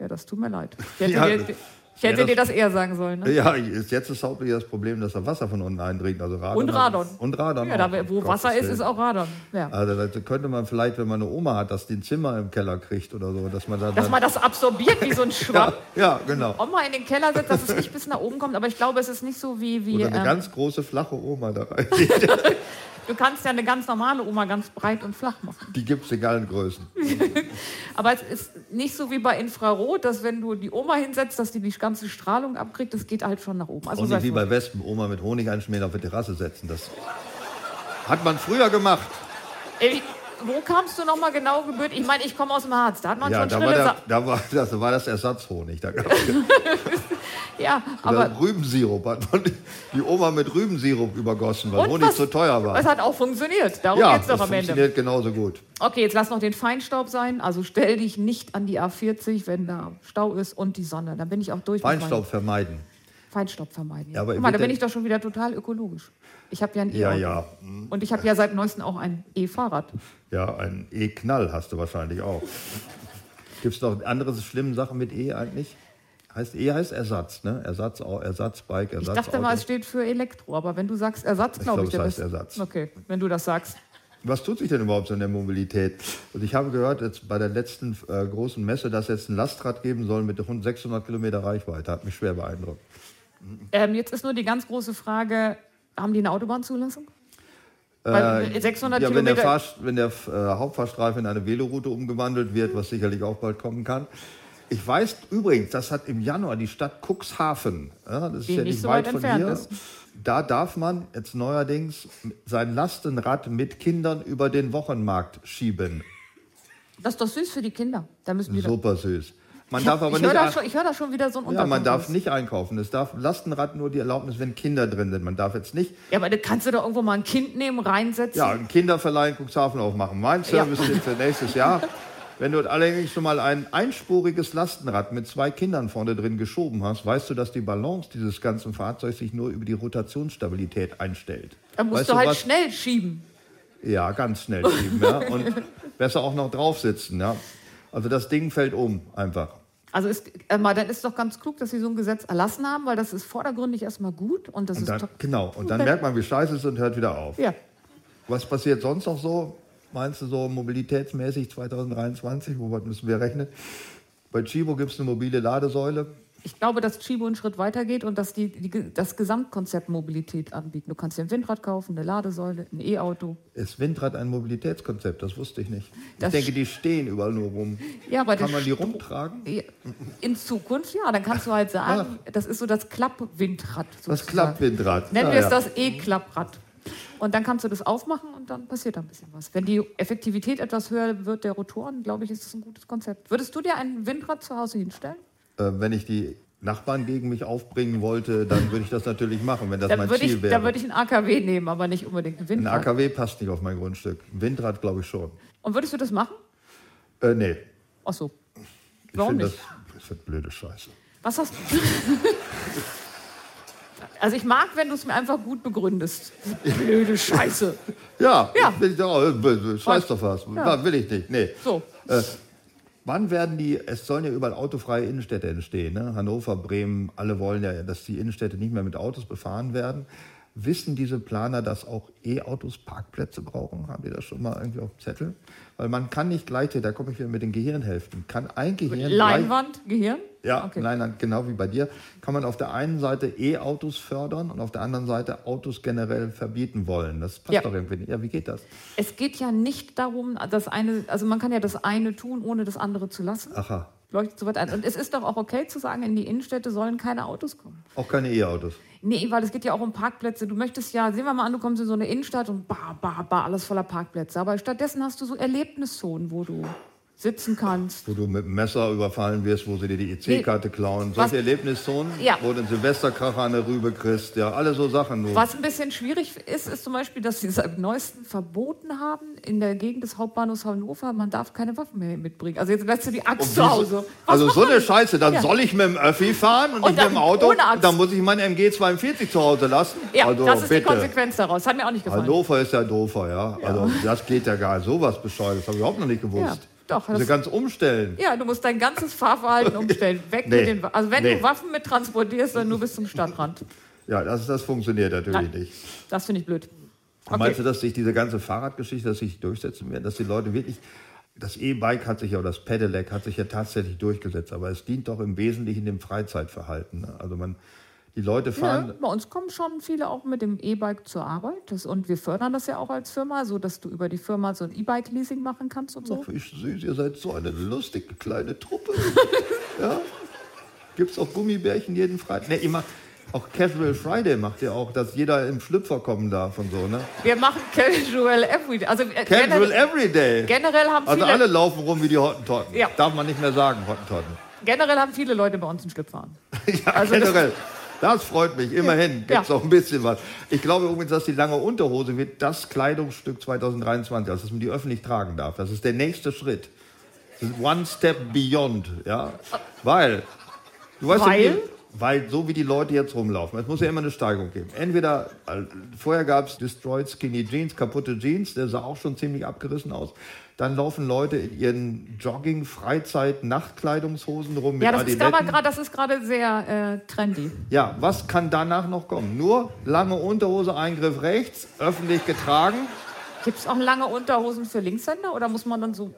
Ja, das tut mir leid. *laughs* Hätte, Ja, dir, ich hätte ja, das- dir das eher sagen sollen. Ne? Ja, ist jetzt ist hauptsächlich das Problem, dass da Wasser von unten eindringt. Also Radon Und Radon. Und Radon. Ja, da, wo Wasser ist, ist auch Radon. Ja. Also da könnte man vielleicht, wenn man eine Oma hat, dass die ein Zimmer im Keller kriegt oder so, dass man da Dass man das absorbiert wie so ein ja, *laughs* Schwamm. ja, genau. Oma in den Keller setzt, dass es nicht bis nach oben kommt, aber ich glaube, es ist nicht so wie. wie Oder eine ähm, ganz große flache Oma da rein. *laughs* du kannst ja eine ganz normale Oma ganz breit und flach machen. Die gibt es in allen Größen. *laughs* Aber es ist nicht so wie bei Infrarot, dass wenn du die Oma hinsetzt, dass die die ganze Strahlung abkriegt, das geht halt schon nach oben. Also Und nicht wie bei Wespen, Oma mit Honig einschmieren auf die Terrasse setzen. Das hat man früher gemacht. Ey, wo kamst du nochmal genau gebührt? Ich meine, ich komme aus dem Harz, da hat man Ja, schon da war, der, da war, *laughs* das war das Ersatzhonig. Da gab's *laughs* Ja, aber Rübensirup hat man *laughs* die Oma mit Rübensirup übergossen, weil Honig zu teuer war. es hat auch funktioniert. Darum ja, geht's doch das am Ende. funktioniert genauso gut. Okay, jetzt lass noch den Feinstaub sein. Also stell dich nicht an die A40, wenn da Stau ist und die Sonne. Dann bin ich auch durch. Feinstaub vermeiden. Feinstaub vermeiden. Ja, aber Guck mal, da bin ich doch schon wieder total ökologisch. Ich habe ja ein Ja, E-Auto. ja. Und ich habe ja seit neuestem auch ein E-Fahrrad. Ja, ein E-Knall hast du wahrscheinlich auch. Gibt es noch andere schlimme Sachen mit E eigentlich? Heißt E heißt Ersatz, ne? Ersatz, Ersatzbike, Ich Ersatzauto. dachte mal, es steht für Elektro, aber wenn du sagst Ersatz, Ich glaube ich, es dir heißt das. Ersatz. Okay, wenn du das sagst. Was tut sich denn überhaupt so in der Mobilität? Also ich habe gehört, jetzt bei der letzten äh, großen Messe, dass es jetzt ein Lastrad geben soll mit rund 600 Kilometer Reichweite. Hat mich schwer beeindruckt. Ähm, jetzt ist nur die ganz große Frage, haben die eine Autobahnzulassung? Weil 600 Äh, ja, wenn der, Kilometer... Fahr wenn der äh, Hauptfahrstreifen in eine Veloroute umgewandelt wird, was sicherlich auch bald kommen kann. Ich weiß übrigens, das hat im Januar die Stadt Cuxhaven, ja, das ist Die ja nicht nicht so weit weit von entfernt hier, ist. da darf man jetzt neuerdings sein Lastenrad mit Kindern über den Wochenmarkt schieben. Das ist doch süß für die Kinder. Da müssen doch- Super süß. Man Ich, darf aber ich nicht. höre schon- ich hör da schon wieder so ein ja, man darf nicht einkaufen. Es darf Lastenrad nur die Erlaubnis, wenn Kinder drin sind. Man darf jetzt nicht Ja, aber da kannst du doch irgendwo mal ein Kind nehmen, reinsetzen. ja, einen Kinderverleih in Cuxhaven aufmachen. Mein Service ist für nächstes Jahr. *laughs* Wenn du allerdings schon mal ein einspuriges Lastenrad mit zwei Kindern vorne drin geschoben hast, weißt du, dass die Balance dieses ganzen Fahrzeugs sich nur über die Rotationsstabilität einstellt. Da musst weißt du halt was? schnell schieben. Ja, ganz schnell schieben. ja. *laughs* Und besser auch noch drauf sitzen. Ja. Also das Ding fällt um einfach. Also ist, äh, mal, dann ist doch ganz klug, dass sie so ein Gesetz erlassen haben, weil das ist vordergründig erstmal gut und das Und ist dann, doch, genau. Und dann merkt man, wie scheiße es ist und hört wieder auf. ja. Was passiert sonst noch so? Meinst du so mobilitätsmäßig 2023? Womit müssen wir rechnen? Bei Chibo gibt es eine mobile Ladesäule. Ich glaube, dass Chibo einen Schritt weiter geht und dass die, die das Gesamtkonzept Mobilität anbieten. Du kannst dir ein Windrad kaufen, eine Ladesäule, ein E-Auto. Ist Windrad ein Mobilitätskonzept? Das wusste ich nicht. Das ich denke, die stehen überall nur rum. Ja, aber Kann das man die rumtragen? In Zukunft, ja, dann kannst du halt sagen, das ist so das Klappwindrad. Das sozusagen. Klappwindrad. Nennen Ah, wir es ja. das E-Klapprad. Und dann kannst du das aufmachen und dann passiert da ein bisschen was. Wenn die Effektivität etwas höher wird der Rotoren, glaube ich, ist das ein gutes Konzept. Würdest du dir ein Windrad zu Hause hinstellen? Äh, wenn ich die Nachbarn gegen mich aufbringen wollte, dann würde ich das natürlich machen, wenn das Dann mein würde Ziel ich, wäre. da würde ich ein AKW nehmen, aber nicht unbedingt ein Ein Windrad. AKW passt nicht auf mein Grundstück. Ein Windrad glaube ich schon. Und würdest du das machen? Äh, nee. Ach so. Ich Warum finde nicht? Das, das wird blöde Scheiße. Was hast du? *laughs* Also ich mag, wenn du es mir einfach gut begründest. Blöde Scheiße. *laughs* Ja, Ja. Will ich doch, scheiß doch was. Ja. Will ich nicht. Nee. So. Äh, wann werden die, es sollen ja überall autofreie Innenstädte entstehen. Ne? Hannover, Bremen, alle wollen ja, dass die Innenstädte nicht mehr mit Autos befahren werden. Wissen diese Planer, dass auch E-Autos Parkplätze brauchen? Haben die das schon mal irgendwie auf dem Zettel? Weil man kann nicht gleichzeitig, da komme ich wieder mit den Gehirnhälften, kann ein Gehirn gleich- Leinwand, Gehirn? ja, Okay. nein, genau wie bei dir, kann man auf der einen Seite E-Autos fördern und auf der anderen Seite Autos generell verbieten wollen. Das passt Ja. doch irgendwie nicht. Ja, wie geht das? Es geht ja nicht darum, das eine, also man kann ja das eine tun, ohne das andere zu lassen. Aha, Leuchtet soweit ein. Und es ist doch auch okay zu sagen, in die Innenstädte sollen keine Autos kommen. auch keine E-Autos. Nee, weil es geht ja auch um Parkplätze. Du möchtest ja, sehen wir mal an, du kommst in so eine Innenstadt und bah, bah, bah, alles voller Parkplätze. Aber stattdessen hast du so Erlebniszonen, wo du sitzen kannst. Wo du mit dem Messer überfallen wirst, wo sie dir die EC-Karte klauen. Was- Solche Erlebniszonen, Ja. wo du einen Silvesterkracher an der Rübe kriegst. Ja, alle so Sachen. Nur. Was ein bisschen schwierig ist, ist zum Beispiel, dass sie seit neuesten verboten haben in der Gegend des Hauptbahnhofs Hannover, man darf keine Waffen mehr mitbringen. Also jetzt lässt du die Axt zu Hause. Was Also so eine Scheiße, dann Ja. soll ich mit dem Öffi fahren und, Und nicht mit dem Auto. Dann muss ich mein MG42 zu Hause lassen. Ja, also, das ist bitte. die Konsequenz daraus. Hat mir auch nicht gefallen. Hannover ist ja doofer, ja. Also das geht ja gar nicht. Sowas Bescheuertes habe ich überhaupt noch nicht gewusst. Doch, Also ganz umstellen. Ja, du musst dein ganzes Fahrverhalten umstellen. *laughs* Weg Nee. mit den Also wenn Nee. du Waffen mit transportierst, dann nur bis zum Stadtrand. Ja, das, das funktioniert natürlich Nein. nicht. Das finde ich blöd. Und Meinst du, dass sich diese ganze Fahrradgeschichte, dass sich durchsetzen wird, dass die Leute wirklich, das E-Bike hat sich ja, oder das Pedelec hat sich ja tatsächlich durchgesetzt, aber es dient doch im Wesentlichen dem Freizeitverhalten. Ne? Also man, die Leute Ja, fahren, bei uns kommen schon viele auch mit dem E-Bike zur Arbeit. Das, und wir fördern das ja auch als Firma, so dass du über die Firma so ein E-Bike-Leasing machen kannst und so. Ach, ich süß, ihr seid so eine lustige kleine Truppe. *laughs* ja? Gibt es auch Gummibärchen jeden Freitag? Ne, ihr macht, auch Casual Friday macht ihr auch, dass jeder im Schlüpfer kommen darf und so, ne? Wir machen Casual Everyday. Also Casual generell, Everyday. generell haben Also viele, alle laufen rum wie die Hottentotten. Ja. Darf man nicht mehr sagen, Hottentotten. generell haben viele Leute bei uns einen Schlüpfer an. *laughs* Ja, Also generell. Das, freut mich. Immerhin gibt es Ja. auch ein bisschen was. Ich glaube übrigens, dass die lange Unterhose wird das Kleidungsstück 2023, also dass man die öffentlich tragen darf. Das ist der nächste Schritt. Das One Step Beyond, ja. Weil, du weißt Weil? Ja, weil so wie die Leute jetzt rumlaufen, es muss ja immer eine Steigerung geben. Entweder, äh, vorher gab es Destroyed Skinny Jeans, kaputte Jeans, der sah auch schon ziemlich abgerissen aus. Dann laufen Leute in ihren Jogging, Freizeit, Nachtkleidungshosen rum mit Ja, das ist Adiletten. das ist gerade sehr äh, trendy. Ja, was kann danach noch kommen? Nur lange Unterhose, Eingriff rechts, öffentlich getragen, Gibt es auch lange Unterhosen für Linkshänder oder muss man dann so.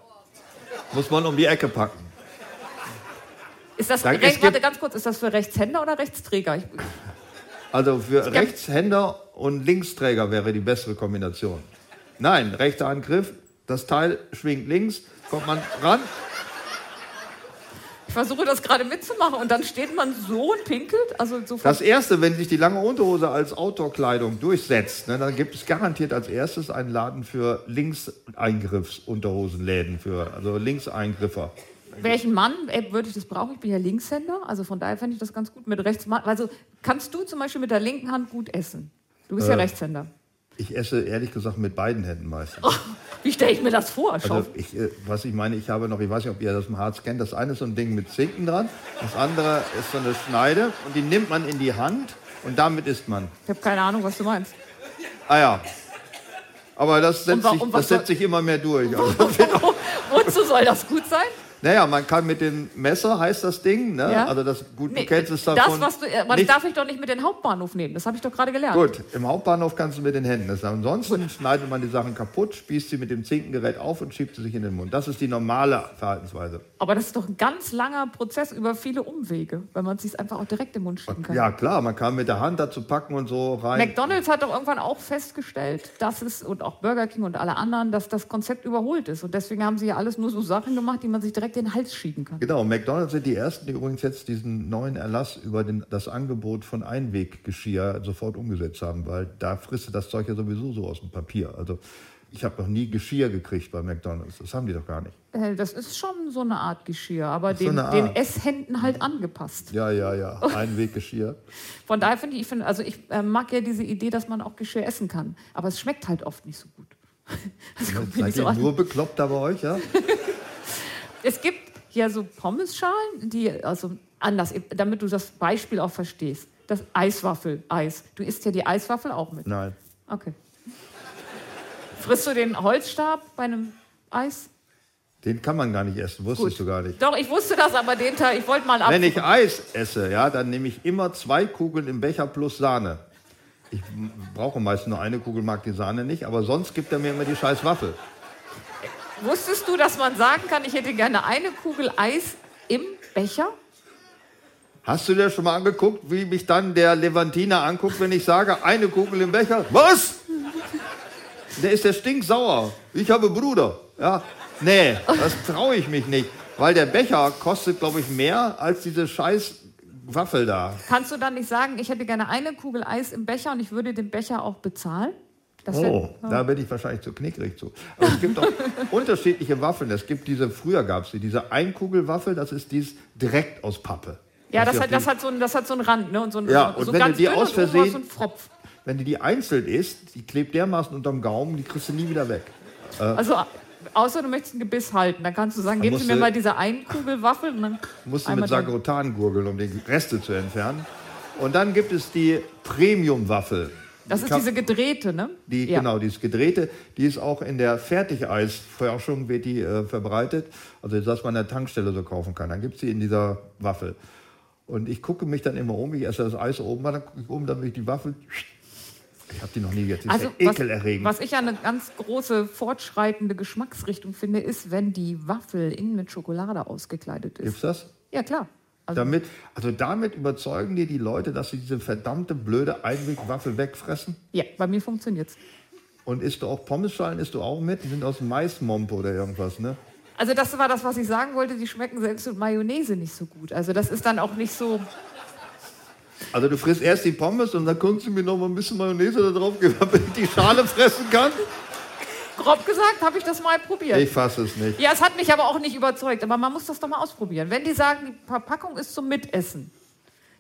muss man um die Ecke packen. Ist das, Dann- recht, warte ganz kurz, ist das für Rechtshänder oder Rechtsträger? Ich, Also für Rechtshänder und Linksträger wäre die bessere Kombination. Nein, rechter Angriff, das Teil schwingt links, kommt man ran. ich versuche das gerade mitzumachen und dann steht man so und pinkelt. Also so Das erste, wenn sich die lange Unterhose als Outdoor-Kleidung durchsetzt, ne, dann gibt es garantiert als erstes einen Laden für Linkseingriffsunterhosenläden, für also Linkseingriffer. Welchen Mann äh, würde ich das brauchen? Ich bin ja Linkshänder, also von daher fände ich das ganz gut mit rechts. Also kannst du zum Beispiel mit der linken Hand gut essen? Du bist ja Rechtshänder. Ich esse ehrlich gesagt mit beiden Händen meistens. Wie stelle ich mir das vor? Schau. Also ich, äh, was ich meine, ich habe noch, ich weiß nicht, ob ihr das im Harz kennt, das eine ist so ein Ding mit Zinken dran, das andere ist so eine Schneide und die nimmt man in die Hand und damit isst man. ich habe keine Ahnung, was du meinst. Ah ja. Aber das setzt, warum- sich, das setzt sich immer mehr durch. *laughs* Also, Wozu soll das gut sein? Naja, man kann mit dem Messer, heißt das Ding, ne? Ja. also das, gut, Nee, du kennst es das, davon. was du, aber das darf ich doch nicht mit den Hauptbahnhof nehmen. Das habe ich doch gerade gelernt. Gut, im Hauptbahnhof kannst du mit den Händen essen. Ansonsten schneidet man die Sachen kaputt, spießt sie mit dem Zinkengerät auf und schiebt sie sich in den Mund. Das ist die normale Verhaltensweise. Aber das ist doch ein ganz langer Prozess über viele Umwege, wenn man es sich einfach auch direkt im Mund schieben kann. Ja, klar, man kann mit der Hand dazu packen und so rein. McDonalds hat doch irgendwann auch festgestellt, dass es, und auch Burger King und alle anderen, dass das Konzept überholt ist. Und deswegen haben sie ja alles nur so Sachen gemacht, die man sich direkt in den Hals schieben kann. Genau, McDonalds sind die ersten, die übrigens jetzt diesen neuen Erlass über den, das Angebot von Einweggeschirr sofort umgesetzt haben, weil da frisst du das Zeug ja sowieso so aus dem Papier. Also ich habe noch nie Geschirr gekriegt bei McDonalds. Das haben die doch gar nicht. Äh, Das ist schon so eine Art Geschirr, aber so den. Esshänden halt angepasst. Ja, ja, ja. *laughs* Einweggeschirr. Von daher finde ich, ich finde, also ich äh, mag ja diese Idee, dass man auch Geschirr essen kann. Aber es schmeckt halt oft nicht so gut. *laughs* Das kommt mir Seid so ihr an. nur bekloppt da bei euch, ja? *laughs* Es gibt ja so Pommesschalen, die, also anders, damit du das Beispiel auch verstehst. Das Eiswaffel, Eis. Du isst ja die Eiswaffel auch mit. Nein. Okay. Frisst du den Holzstab bei einem Eis? Den kann man gar nicht essen, wusstest du gar nicht. Doch, ich wusste das, aber den Teil, ich wollte mal ab. Wenn ich Eis esse, ja, dann nehme ich immer zwei Kugeln im Becher plus Sahne. Ich brauche meist nur eine Kugel, mag die Sahne nicht, aber sonst gibt er mir immer die scheiß Waffel. Wusstest du, dass man sagen kann, ich hätte gerne eine Kugel Eis im Becher? Hast du dir schon mal angeguckt, wie mich dann der Levantiner anguckt, wenn ich sage, eine Kugel im Becher? Was? Der ist der stinksauer. Ich habe Bruder. Ja, nee, das traue ich mich nicht. Weil der Becher kostet, glaube ich, mehr als diese scheiß Waffel da. Kannst du dann nicht sagen, ich hätte gerne eine Kugel Eis im Becher und ich würde den Becher auch bezahlen? Das Oh, da bin ich wahrscheinlich zu knickrig zu. Aber es gibt auch *laughs* unterschiedliche Waffeln. Es gibt diese, früher gab es die, diese Einkugelwaffel, das ist dies direkt aus Pappe. Ja, das ist hat, ja das, hat so ein, das hat so einen Rand, ne? Und so, ein, Ja, und so wenn du ganz die dünn aus Versehen- so. Wenn du die einzeln isst, die klebt dermaßen unterm Gaumen, die kriegst du nie wieder weg. Also, außer du möchtest ein Gebiss halten. Dann kannst du sagen, geben Sie mir du- mal diese Einkugelwaffel. Und dann *laughs* Musst du mit Sagrotan gurgeln, um die Reste zu entfernen. Und dann gibt es die Premium-Waffel. Das ist diese gedrehte, ne? Die, ja. Genau, die ist gedrehte. Die ist auch in der Fertigeisforschung wird die äh, verbreitet. Also, dass man an der Tankstelle so kaufen kann. Dann gibt es die in dieser Waffel. Und ich gucke mich dann immer um. Ich esse das Eis oben, dann gucke ich um, dann will ich die Waffel. Ich habe die noch nie jetzt. Also, ja was, ekelerregend. was ich eine ganz große fortschreitende Geschmacksrichtung finde, ist, wenn die Waffel innen mit Schokolade ausgekleidet ist. Gibt's das? Ja, klar. Also, Damit, also damit überzeugen dir die Leute, dass sie diese verdammte blöde Einwegwaffel wegfressen? ja, bei mir funktioniert's. Und isst du auch Pommesschalen, isst du auch mit? Die sind aus Maismompe oder irgendwas, ne? Also das war das, was ich sagen wollte. Die schmecken selbst mit Mayonnaise nicht so gut. Also das ist dann auch nicht so. Also du frisst erst die Pommes und dann kannst du mir noch mal ein bisschen Mayonnaise da drauf geben, damit ich die Schale fressen kann? Grob gesagt, habe ich das mal probiert. Ich fasse es nicht. Ja, es hat mich aber auch nicht überzeugt. Aber man muss das doch mal ausprobieren. Wenn die sagen, die Verpackung ist zum Mitessen,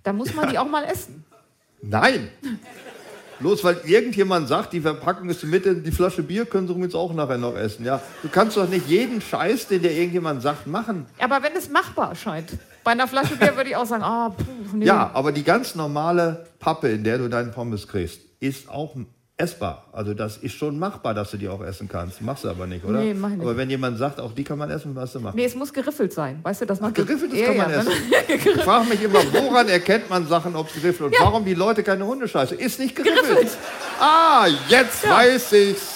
dann muss man die auch mal essen. Nein! Bloß weil irgendjemand sagt, die Verpackung ist mit, die Flasche Bier können sie übrigens auch nachher noch essen. Ja? Du kannst doch nicht jeden Scheiß, den dir irgendjemand sagt, machen. Aber wenn es machbar erscheint, bei einer Flasche Bier würde ich auch sagen, ah, puh, nee. Ja, aber die ganz normale Pappe, in der du deinen Pommes kriegst, ist auch essbar. Also das ist schon machbar, dass du die auch essen kannst. Machst du aber nicht, oder? Nee, mach ich nicht. Aber wenn jemand sagt, auch die kann man essen, was du machst. Nee, es muss geriffelt sein. Weißt du, das macht Geriffeltes Ja, kann man ja, essen. *laughs* Ich frage mich immer, woran erkennt man Sachen, ob es geriffelt und warum die Leute keine Hundescheiße? Ist nicht geriffelt. Geriffelt. Ah, jetzt weiß ich's.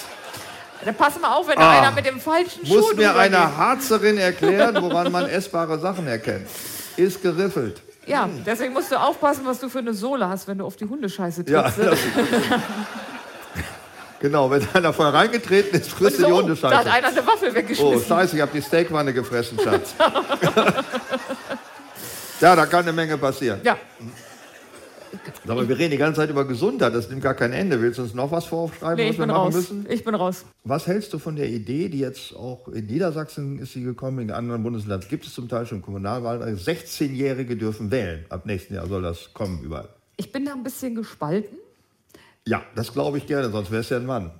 Dann pass mal auf, wenn Ah. einer mit dem falschen Schuh Muss mir eine geht. Harzerin erklären, *laughs* woran man essbare Sachen erkennt. Ist geriffelt. Ja, deswegen musst du aufpassen, was du für eine Sohle hast, wenn du auf die Hundescheiße Ja, trittst. *laughs* ne? Genau, wenn *laughs* einer vorher reingetreten ist, frisst du die so, da hat einer eine Waffel Oh, weggeschmissen. scheiße, ich habe die Steakwanne gefressen, Schatz. *laughs* ja, da kann eine Menge passieren. ja, Aber wir reden die ganze Zeit über Gesundheit, das nimmt gar kein Ende. Willst du uns noch was vorschreiben, Nee, was ich wir bin machen raus. müssen? Ich bin raus. Was hältst du von der Idee, die jetzt auch in Niedersachsen ist sie gekommen, in anderen Bundesländern gibt es zum Teil schon Kommunalwahlen, also 16-Jährige dürfen wählen. Ab nächsten Jahr soll das kommen überall. Ich bin da ein bisschen gespalten. Ja, das glaube ich gerne, sonst wär's ja ein Mann.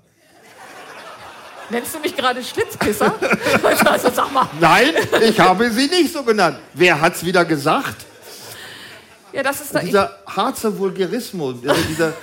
Nennst du mich gerade Schlitzkisser? *laughs* also sag mal. Nein, ich habe sie nicht so genannt. Wer hat's wieder gesagt? Ja, das ist da. Ich, Dieser Harzer Vulgarismus, dieser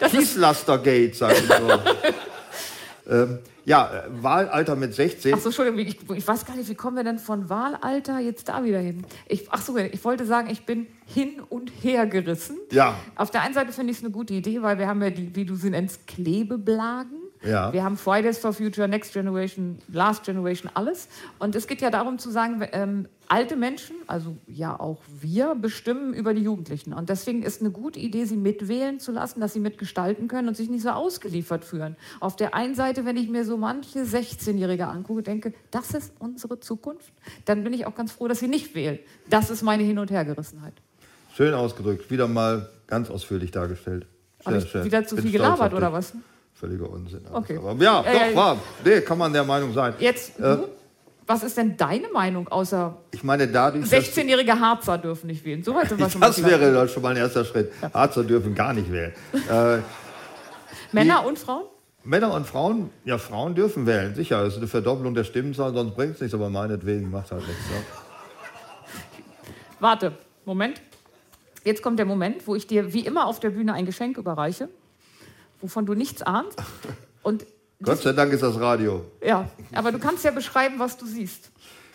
*laughs* Kieslastergate, sag ich so. *laughs* ähm, ja, äh, Wahlalter mit 16. ach so, Entschuldigung, ich, ich weiß gar nicht, wie kommen wir denn von Wahlalter jetzt da wieder hin? Ich, ach so, ich wollte sagen, ich bin hin und her gerissen. Ja. Auf der einen Seite finde ich es eine gute Idee, weil wir haben ja die, wie du sie nennst, Klebeblagen. Ja. Wir haben Fridays for Future, Next Generation, Last Generation, alles. Und es geht ja darum zu sagen, ähm, alte Menschen, also ja auch wir, bestimmen über die Jugendlichen. Und deswegen ist eine gute Idee, sie mitwählen zu lassen, dass sie mitgestalten können und sich nicht so ausgeliefert fühlen. Auf der einen Seite, wenn ich mir so manche 16-Jährige angucke, denke, das ist unsere Zukunft, dann bin ich auch ganz froh, dass sie nicht wählen. Das ist meine Hin- und Hergerissenheit. Schön ausgedrückt, wieder mal ganz ausführlich dargestellt. Habe ich wieder zu viel gelabert oder was? Völliger Unsinn. alles. Okay. Aber ja, Ja, doch, war. Nee, kann man der Meinung sein. Jetzt, Äh, du? was ist denn deine Meinung außer Ich meine, dadurch, dass 16-jährige Harzer dürfen nicht wählen? So weit sind wir *laughs* schon das wäre dann schon mal ein erster Schritt. Harzer dürfen gar nicht wählen. Äh, *laughs* Männer und Frauen? Männer und Frauen, ja, Frauen dürfen wählen, sicher. Das ist eine Verdoppelung der Stimmenzahl, sonst bringt es nichts, aber meinetwegen macht halt nichts. Ja. Warte, Moment. Jetzt kommt der Moment, wo ich dir wie immer auf der Bühne ein Geschenk überreiche, wovon du nichts ahnst. Und *laughs* Gott sei Dank ist das Radio. ja, aber du kannst ja beschreiben, was du siehst.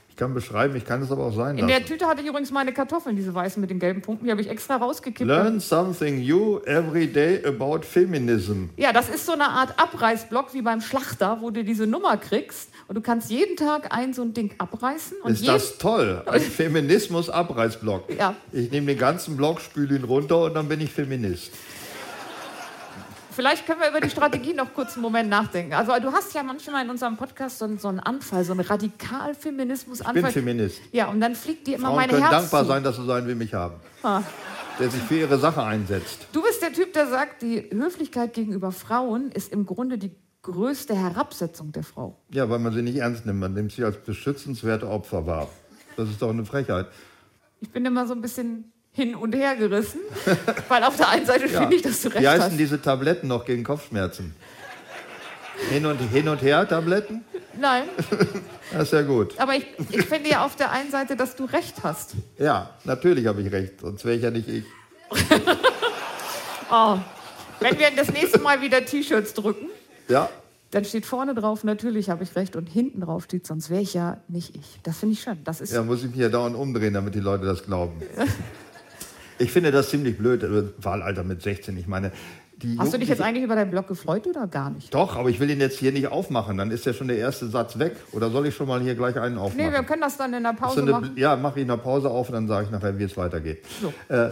Ich kann beschreiben, ich kann es aber auch sein In der lassen. Tüte hatte ich übrigens meine Kartoffeln, diese weißen mit den gelben Punkten, die habe ich extra rausgekippt. Learn something new every day about feminism. Ja, das ist so eine Art Abreißblock wie beim Schlachter, wo du diese Nummer kriegst und du kannst jeden Tag ein so ein Ding abreißen. Und Ist das toll? Ein *laughs* Feminismus-Abreißblock. Ja. Ich nehme den ganzen Block, spüle ihn runter und dann bin ich Feminist. Vielleicht können wir über die Strategie noch kurz einen Moment nachdenken. Also du hast ja manchmal in unserem Podcast so einen, so einen Anfall, so einen Ich bin Radikal-Feminismus-Anfall. Feminist. ja, und dann fliegt dir immer Frauen meine können Herz dankbar zu. sein, dass sie so einen wie mich haben. Ah. Der sich für ihre Sache einsetzt. Du bist der Typ, der sagt, die Höflichkeit gegenüber Frauen ist im Grunde die größte Herabsetzung der Frau. Ja, weil man sie nicht ernst nimmt. Man nimmt sie als beschützenswerte Opfer wahr. Das ist doch eine Frechheit. Ich bin immer so ein bisschen hin und her gerissen, *laughs* weil auf der einen Seite Ja. finde ich, dass du recht Wie heißen hast. diese Tabletten noch gegen Kopfschmerzen? Hin und, hin und her Tabletten? Nein, *laughs* Das ist ja gut. aber ich, ich finde ja auf der einen Seite, dass du recht hast. Ja, natürlich habe ich recht. Sonst wäre ich ja nicht ich. *laughs* Oh. Wenn wir das nächste Mal wieder T-Shirts drücken, Ja, dann steht vorne drauf, natürlich habe ich recht, und hinten drauf steht, sonst wäre ich ja nicht ich. Das finde ich schön. Das ist ja, muss ich mich ja dauernd umdrehen, damit die Leute das glauben. Ich finde das ziemlich blöd, äh, Wahlalter mit 16. Ich meine, die Hast du dich jetzt eigentlich über deinen Blog gefreut oder gar nicht? Doch, aber ich will ihn jetzt hier nicht aufmachen. Dann ist ja schon der erste Satz weg. Oder soll ich schon mal hier gleich einen aufmachen? Nee, wir können das dann in der Pause eine, machen. ja, mache ich in der Pause auf und dann sage ich nachher, wie es weitergeht. So. Äh,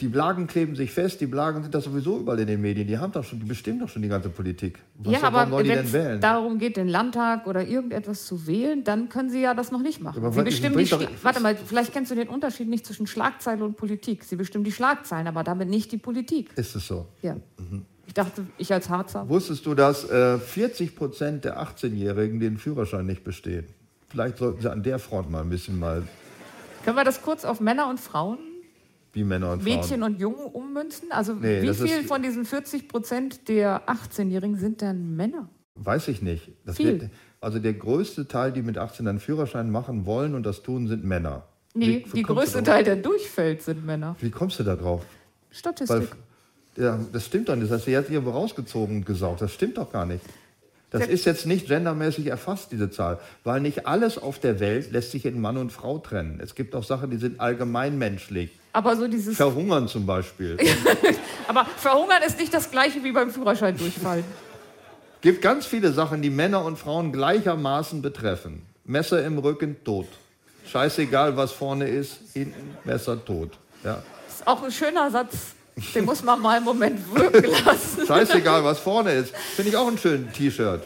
die Blagen kleben sich fest, die Blagen sind das sowieso überall in den Medien. Die haben doch schon, die bestimmen doch schon die ganze Politik. Was Ja, aber wenn denn es wählen? darum geht, den Landtag oder irgendetwas zu wählen, dann können Sie ja das noch nicht machen. Aber Sie bestimmen die Warte mal, vielleicht kennst du den Unterschied nicht zwischen Schlagzeile und Politik. Sie bestimmen die Schlagzeilen, aber damit nicht die Politik. Ist es so? Ja. Mhm. Ich dachte, ich als Harzer. Wusstest du, dass äh, 40 Prozent der 18-Jährigen den Führerschein nicht bestehen? Vielleicht sollten sie an der Front mal ein bisschen mal Können wir das kurz auf Männer und Frauen, wie Männer und Mädchen Frauen. und Jungen ummünzen? Also Nee, wie viel von diesen 40 Prozent der 18-Jährigen sind dann Männer? Weiß ich nicht. Das Viel. wird, also der größte Teil, die mit 18 einen Führerschein machen wollen und das tun, sind Männer. Nee, Wie- die wie größte? Teil, der durchfällt, sind Männer. Wie kommst du da drauf? Statistik. Weil, ja, das stimmt doch nicht. Das hast du jetzt irgendwo rausgezogen und gesaugt. Das stimmt doch gar nicht. Das ist jetzt nicht gendermäßig erfasst, diese Zahl. Weil nicht alles auf der Welt lässt sich in Mann und Frau trennen. Es gibt auch Sachen, die sind allgemeinmenschlich. aber so dieses. Verhungern zum Beispiel. *laughs* Aber verhungern ist nicht das gleiche wie beim Führerschein durchfallen. *laughs* gibt ganz viele Sachen, die Männer und Frauen gleichermaßen betreffen. Messer im Rücken, tot. Scheißegal, was vorne ist, hinten, Messer, tot. Ja. ist auch ein schöner Satz. Den muss man mal einen Moment wirken lassen. Scheißegal, was vorne ist. Finde ich auch ein schönes T-Shirt.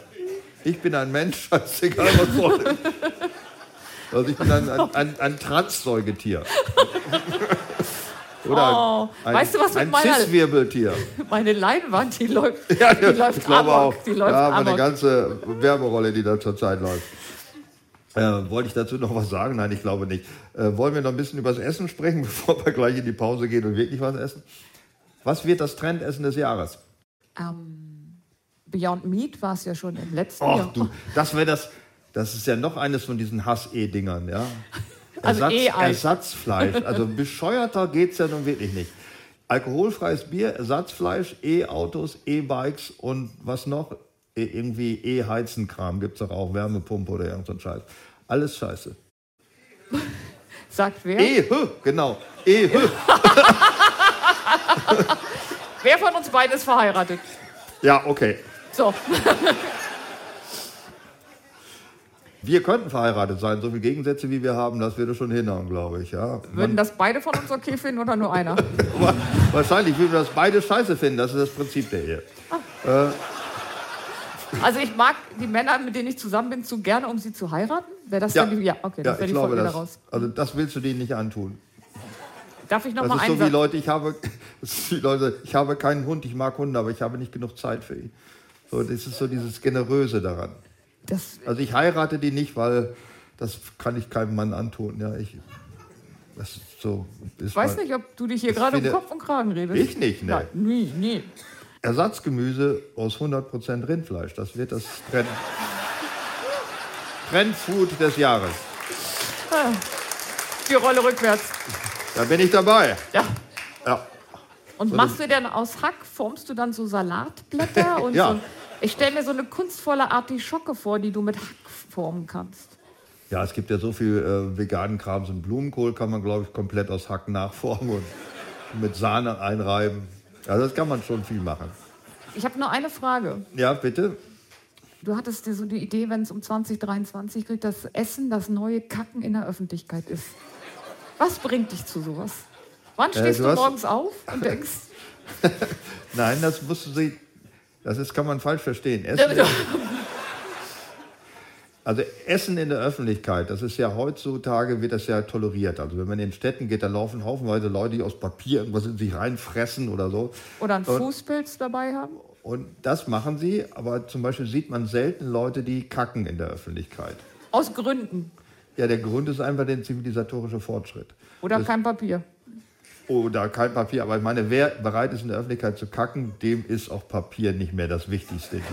Ich bin ein Mensch, scheißegal, was vorne ist. Also ich bin ein, ein, ein, ein Trans-Säugetier. *laughs* Oder Oh, ein, weißt du, was mit ein meiner- Cis-Wirbeltier. Meine Leinwand, die läuft, *laughs* Ja, die läuft ich glaube amok. auch. Die läuft ja, aber eine amok. ganze Werberolle, die da zurzeit läuft. Äh, wollte ich dazu noch was sagen? Nein, ich glaube nicht. Äh, wollen wir noch ein bisschen über das Essen sprechen, *laughs* bevor wir gleich in die Pause gehen und wirklich was essen? Was wird das Trendessen des Jahres? Ähm, Beyond Meat war es ja schon im letzten Och, Jahr. du, das wäre das. Das ist ja noch eines von diesen Hass-E-Dingern, ja. *laughs* Also Ersatz, E-Ei. Ersatzfleisch. *laughs* Also bescheuerter geht es ja nun wirklich nicht. Alkoholfreies Bier, Ersatzfleisch, E-Autos, E-Bikes und was noch? E irgendwie E-Heizenkram gibt es doch auch, Wärmepumpe oder irgend so ein Scheiß. Alles scheiße. *laughs* Sagt wer? E, genau. E. *laughs* Wer von uns beiden ist verheiratet? Ja, okay. So. *laughs* Wir könnten verheiratet sein. So viele Gegensätze, wie wir haben, das würde schon hinhauen, glaube ich. Ja. Würden das beide von uns okay finden oder nur einer? *laughs* Wa- Wahrscheinlich würden wir das beide scheiße finden. Das ist das Prinzip der Ehe. Also ich mag die Männer, mit denen ich zusammen bin, zu gerne, um sie zu heiraten. Wäre das Ja. dann die... Ja, okay, das Ja, wäre die glaube, Folge das, daraus. also das willst du denen nicht antun. Darf ich noch Das mal ist so wie Leute, ich habe, *laughs* Leute, ich habe keinen Hund, ich mag Hunde, aber ich habe nicht genug Zeit für ihn. So, das ist so dieses Generöse daran. Das, Also ich heirate die nicht, weil das kann ich keinem Mann antun. Ja, ich, das so, ich weiß mal- nicht, ob du dich hier gerade um Kopf und Kragen redest. Ich nicht, ne. Nein, nie, nie. Ersatzgemüse aus 100% Rindfleisch. Das wird das Trend, Trendfood des Jahres. Die Rolle rückwärts. Da bin ich dabei. Ja. Ja. Und machst du denn aus Hack, formst du dann so Salatblätter? *laughs* Und Ja. so, ich stelle mir so eine kunstvolle Artischocke vor, die du mit Hack formen kannst. Ja, es gibt ja so viel äh, veganen Krams und Blumenkohl kann man, glaube ich, komplett aus Hack nachformen und mit Sahne einreiben. Also das kann man schon viel machen. Ich habe nur eine Frage. Ja, bitte. Du hattest dir so die Idee, wenn es um 2023 geht, dass Essen das neue Kacken in der Öffentlichkeit ist. Was bringt dich zu sowas? Wann stehst du du hast- morgens auf und *laughs* denkst, *laughs* Nein, das musst du sie. Das ist, kann man falsch verstehen. Essen, also Essen in der Öffentlichkeit, das ist ja heutzutage wird das ja toleriert. Also wenn man in Städten geht, da laufen haufenweise Leute, die aus Papier irgendwas in sich reinfressen oder so. oder einen Und- Fußpilz dabei haben? Und das machen sie, aber zum Beispiel sieht man selten Leute, die kacken in der Öffentlichkeit. Aus Gründen. Ja, der Grund ist einfach der zivilisatorische Fortschritt. Oder Das- kein Papier. Oder kein Papier. Aber ich meine, wer bereit ist, in der Öffentlichkeit zu kacken, dem ist auch Papier nicht mehr das Wichtigste. in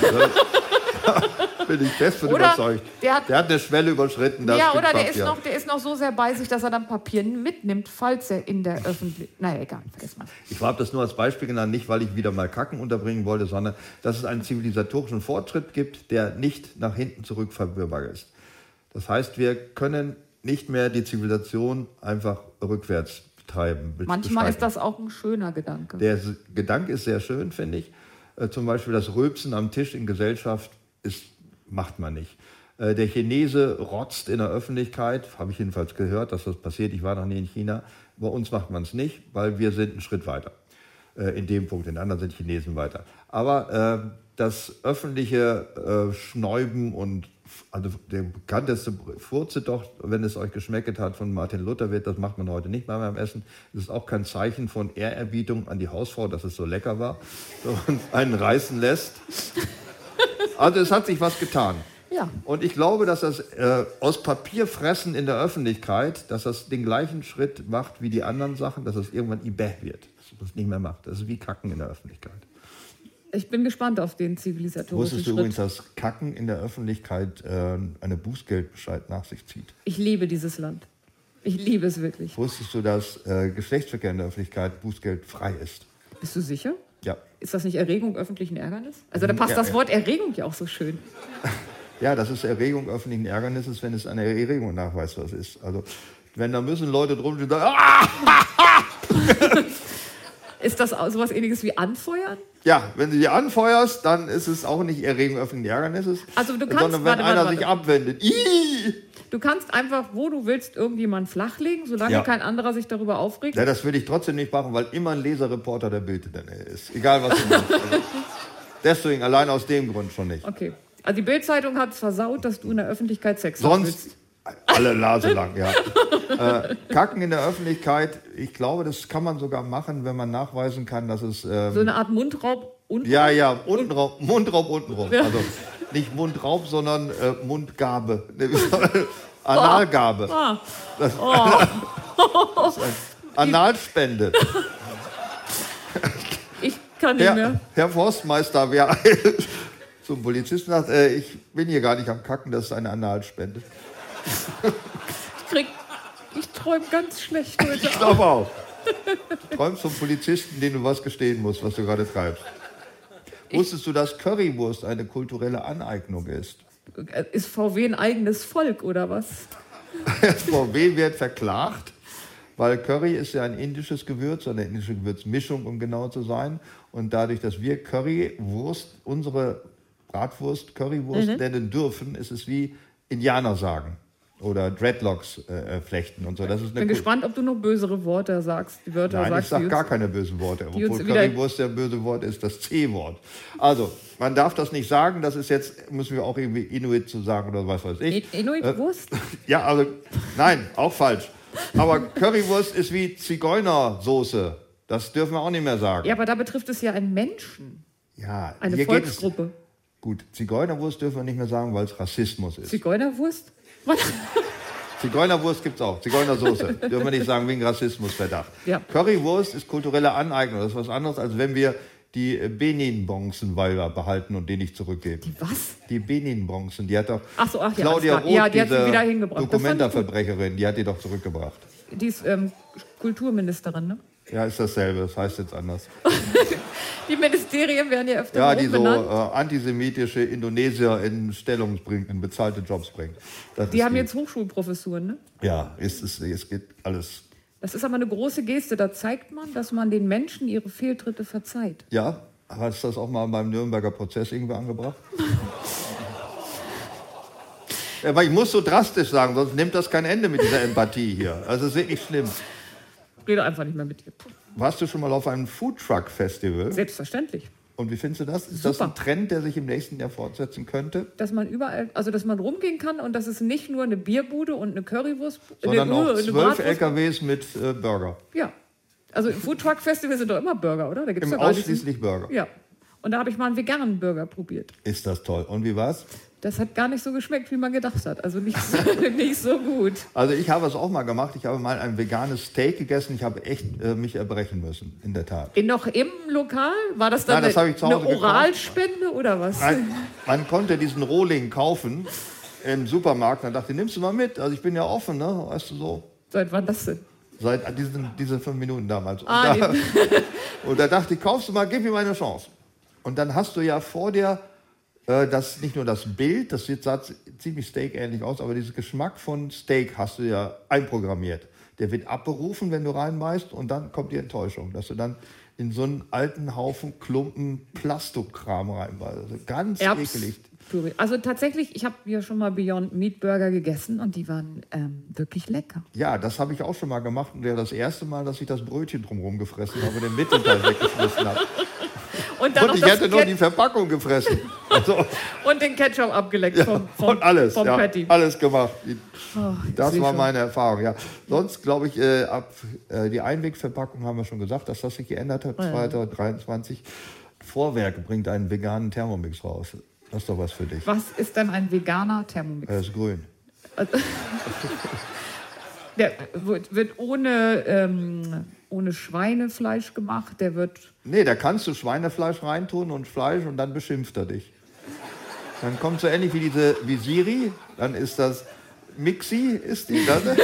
diesem Leben. *laughs* Bin ich fest von Oder überzeugt. der hat- eine Schwelle überschritten. Das ja, oder der ist, noch, der ist noch so sehr bei sich, dass er dann Papier mitnimmt, falls er in der Öffentlichkeit. Naja, egal, vergiss mal. Ich habe das nur als Beispiel genannt, nicht weil ich wieder mal Kacken unterbringen wollte, sondern dass es einen zivilisatorischen Fortschritt gibt, der nicht nach hinten zurück verwirrbar ist. Das heißt, wir können nicht mehr die Zivilisation einfach rückwärts treiben. be- Manchmal ist das auch ein schöner Gedanke. Der Gedanke ist sehr schön, finde ich. Äh, zum Beispiel das Rülpsen am Tisch in Gesellschaft ist, macht man nicht. Äh, der Chinese rotzt in der Öffentlichkeit, habe ich jedenfalls gehört, dass das passiert. Ich war noch nie in China. Bei uns macht man es nicht, weil wir sind einen Schritt weiter. Äh, in dem Punkt, in anderen sind Chinesen weiter. Aber äh, das öffentliche Schnäuben und also der bekannteste Furze doch, wenn es euch geschmeckt hat, von Martin Luther wird, das macht man heute nicht mehr beim Essen. Das ist auch kein Zeichen von Ehrerbietung an die Hausfrau, dass es so lecker war *laughs* und einen reißen lässt. Also es hat sich was getan. Ja. Und ich glaube, dass das äh, aus Papier fressen in der Öffentlichkeit, dass das den gleichen Schritt macht wie die anderen Sachen, dass das irgendwann ibäh wird. Dass man das nicht mehr macht. Das ist wie Kacken in der Öffentlichkeit. Ich bin gespannt auf den zivilisatorischen Wusstest du Schritt. übrigens, dass Kacken in der Öffentlichkeit äh, eine Bußgeldbescheid nach sich zieht? Ich liebe dieses Land. Ich liebe es wirklich. Wusstest du, dass äh, Geschlechtsverkehr in der Öffentlichkeit bußgeldfrei ist? Bist du sicher? Ja. Ist das nicht Erregung öffentlichen Ärgernis? Also da passt Ja, das. Wort Erregung ja auch so schön. *laughs* Ja, das ist Erregung öffentlichen Ärgernisses, wenn es eine Erregung nachweist, was ist. Also, wenn da müssen Leute drum stehen, sagen, *laughs* ah! Ist das sowas ähnliches wie anfeuern? Ja, wenn du die anfeuerst, dann ist es auch nicht Erregung öffentlichen Ärgernisses, Also du kannst- sondern wenn warte, einer warte, sich warte. abwendet. Ih! Du kannst einfach, wo du willst, irgendjemand flachlegen, solange Ja. kein anderer sich darüber aufregt. Ja, das würde ich trotzdem nicht machen, weil immer ein Leserreporter der Bild in der Nähe ist. Egal was du machst. Also, *laughs* deswegen, allein aus dem Grund schon nicht. Okay. Also die Bildzeitung hat es versaut, dass du in der Öffentlichkeit Sex haben Sonst willst. Alle Nase lang, ja. äh, Kacken in der Öffentlichkeit, ich glaube, das kann man sogar machen, wenn man nachweisen kann, dass es. Ähm, so eine Art Mundraub unten. Ja, ja, untenraub, Mundraub untenrum. Ja. Also nicht Mundraub, sondern äh, Mundgabe. *laughs* Analgabe. Oh. Das, oh. *laughs* das Analspende. *laughs* Ich kann nicht Herr, mehr. Herr Forstmeister, wer zum Polizisten sagt, äh, ich bin hier gar nicht am Kacken, das ist eine Analspende. Ich, krieg, ich träume ganz schlecht heute. Ich glaube auch. Du träumst vom Polizisten, den du was gestehen musst, was du gerade treibst. Wusstest du, dass Currywurst eine kulturelle Aneignung ist? Ist VW ein eigenes Volk oder was? *laughs* VW wird verklagt, weil Curry ist ja ein indisches Gewürz, eine indische Gewürzmischung, um genau zu sein. Und dadurch, dass wir Currywurst, unsere Bratwurst, Currywurst mhm. nennen dürfen, ist es wie Indianer sagen oder Dreadlocks äh, äh, flechten und so. Das ist Ich bin gespannt, ob du noch bösere Worte sagst. Die Wörter Nein, sagst, ich sage gar keine bösen Worte. Obwohl Currywurst der böse Wort ist, das C-Wort. Also, man darf das nicht sagen. Das ist jetzt, müssen wir auch irgendwie Inuit zu sagen oder was weiß ich. Inuit-Wurst? Äh, *laughs* ja, also, nein, auch falsch. Aber Currywurst ist wie Zigeunersoße. Das dürfen wir auch nicht mehr sagen. Ja, aber da betrifft es ja einen Menschen. Ja, eine Volksgruppe. Gut, Zigeunerwurst dürfen wir nicht mehr sagen, weil es Rassismus ist. Zigeunerwurst? *laughs* Zigeunerwurst gibt es auch. Zigeunersoße. Dürfen wir nicht sagen wegen Rassismusverdacht. Ja. Currywurst ist kulturelle Aneignung. Das ist was anderes, als wenn wir die Benin-Bronzenweiber behalten und die nicht zurückgeben. Die was? Die Benin-Bronzen. Die hat doch ach so, ach ja, Claudia Roth, ja, die diese wieder hingebracht. Dokumentarverbrecherin, die hat die doch zurückgebracht. Die ist ähm, Kulturministerin, ne? Ja, ist dasselbe. Das heißt jetzt anders. *laughs* die Ministerien werden ja öfter Ja, die so äh, antisemitische Indonesier in Stellung bringt, in bezahlte Jobs bringt. Das die haben die. jetzt Hochschulprofessuren, ne? Ja, es, ist, es geht alles. Das ist aber eine große Geste. Da zeigt man, dass man den Menschen ihre Fehltritte verzeiht. Ja, hast du das auch mal beim Nürnberger Prozess irgendwie angebracht? *laughs* Aber ich muss so drastisch sagen, sonst nimmt das kein Ende mit dieser Empathie hier. Also es ist wirklich schlimm rede einfach nicht mehr mit dir. Warst du schon mal auf einem Foodtruck-Festival? Selbstverständlich. Und wie findest du das? Ist Super. das ein Trend, der sich im nächsten Jahr fortsetzen könnte? Dass man überall, also dass man rumgehen kann und dass es nicht nur eine Bierbude und eine Currywurst, sondern eine, auch zwölf LKWs mit äh, Burger. Ja. Also im Foodtruck Festival sind doch immer Burger, oder? Da gibt's Im ausschließlich Burger. Ja. Und da habe ich mal einen veganen Burger probiert. Ist das toll. Und wie war's? Das hat gar nicht so geschmeckt, wie man gedacht hat. Also nicht so, *laughs* nicht so gut. Also ich habe es auch mal gemacht. Ich habe mal ein veganes Steak gegessen. Ich habe echt äh, mich erbrechen müssen, in der Tat. In, noch im Lokal? War das dann Nein, das eine, eine Oralspende gekauft. oder was? Nein, man konnte diesen Rohling kaufen im Supermarkt. Dann dachte ich, nimmst du mal mit. Also ich bin ja offen, ne? weißt du so. Seit wann das denn? Seit diesen, diesen fünf Minuten damals. Und, ah, da, *laughs* und da dachte ich, kaufst du mal, gib mir meine Chance. Und dann hast du ja vor dir äh, das nicht nur das Bild, das sieht ziemlich Steak-ähnlich aus, aber diesen Geschmack von Steak hast du ja einprogrammiert. Der wird abberufen, wenn du reinmeißt, und dann kommt die Enttäuschung, dass du dann in so einen alten Haufen Klumpen Plastikkram reinbeißt. Also ganz Erbs ekelig. Also tatsächlich, ich habe ja schon mal Beyond Meat Burger gegessen und die waren ähm, wirklich lecker. Ja, das habe ich auch schon mal gemacht und ja das erste Mal, dass ich das Brötchen drumherum gefressen habe und den Mittelteil *laughs* weggeschmissen habe. Und, dann und ich hätte nur die Verpackung gefressen. Also, *laughs* und den Ketchup abgeleckt ja, vom, vom, und alles, vom ja, Patty. Alles gemacht. Oh, das war meine Erfahrung. Ja. Sonst glaube ich, äh, ab äh, die Einwegverpackung haben wir schon gesagt, dass das sich geändert hat. Ja. 2023. Vorwerk bringt einen veganen Thermomix raus. Das ist doch was für dich. Was ist denn ein veganer Thermomix? Er ist grün. *laughs* Der wird ohne, ähm, ohne Schweinefleisch gemacht. Der wird. Nee, da kannst du Schweinefleisch reintun und Fleisch und dann beschimpft er dich. Dann kommt so ähnlich wie diese wie Siri. Dann ist das Mixi, ist die das? *laughs*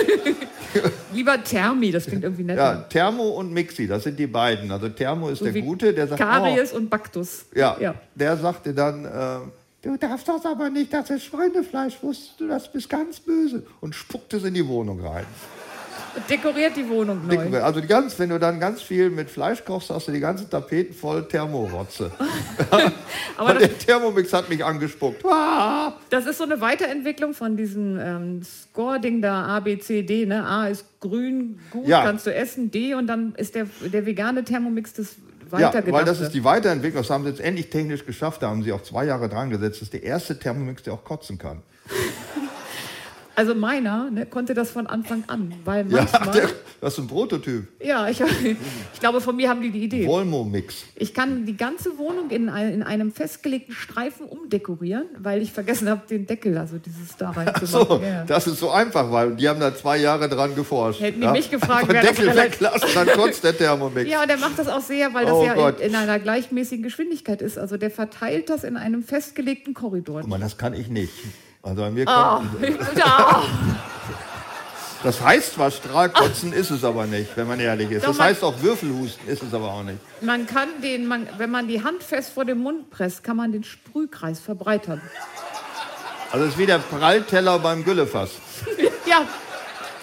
Lieber Thermi, das klingt irgendwie nett. Ja, Thermo und Mixi, das sind die beiden. Also Thermo ist so der Gute, der sagt. Karies oh, und Baktus. Ja, ja. der sagte dann. Äh, Du darfst das aber nicht, das ist Schweinefleisch, wusstest du, das bist ganz böse. Und spuckt es in die Wohnung rein. Dekoriert die Wohnung neu. Dekoriert. Also die ganz, wenn du dann ganz viel mit Fleisch kochst, hast du die ganzen Tapeten voll Thermorotze. *laughs* Aber der Thermomix hat mich angespuckt. Ah! Das ist so eine Weiterentwicklung von diesem ähm, Score-Ding da A, B, C, D. Ne? A ist grün, gut, ja. kannst du essen. D und dann ist der, der vegane Thermomix das ja, weil das ist die Weiterentwicklung. Das haben sie jetzt endlich technisch geschafft. Da haben sie auch zwei Jahre dran gesetzt. Das ist der erste Thermomix, der auch kotzen kann. Also meiner ne, konnte das von Anfang an, weil Ja, *laughs* manchmal... der, das ist ein Prototyp. Ja, ich, ich glaube, von mir haben die die Idee. Volmo-Mix. Ich kann die ganze Wohnung in, in einem festgelegten Streifen umdekorieren, weil ich vergessen habe, den Deckel, also dieses da reinzumachen. So, ja. das ist so einfach, weil die haben da zwei Jahre dran geforscht. Hätten die mich gefragt, *laughs* das Deckel relativ- weglassen, dann kotzt der Thermomix. ja, und der macht das auch sehr, weil das Oh ja in, in einer gleichmäßigen Geschwindigkeit ist. Also der verteilt das in einem festgelegten Korridor. Guck mal, das kann ich nicht. Also bei mir Ah, kann, *laughs* ja. Das heißt zwar Strahlkotzen, ist es aber nicht, wenn man ehrlich ist. Doch, Das heißt auch Würfelhusten, ist es aber auch nicht. Man kann den, man, wenn man die Hand fest vor den Mund presst, kann man den Sprühkreis verbreitern. Also es ist wie der Prallteller beim Güllefass. *laughs* Ja,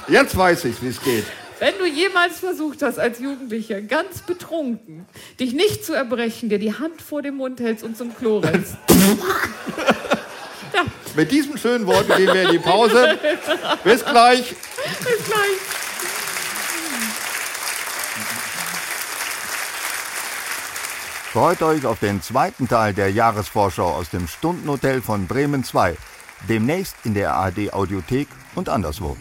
Jetzt weiß ich, wie es geht. wenn du jemals versucht hast, als Jugendlicher, ganz betrunken, dich nicht zu erbrechen, dir die Hand vor den Mund hältst und zum Klo rennst. *laughs* Mit diesen schönen Worten gehen wir in die Pause. Bis gleich. bis gleich. Freut euch auf den zweiten Teil der Jahresvorschau aus dem Stundenhotel von Bremen 2. Demnächst in der ARD Audiothek und anderswo.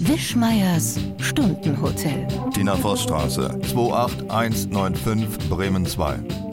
Wischmeiers Stundenhotel. Tina Vossstraße, 28195 Bremen 2.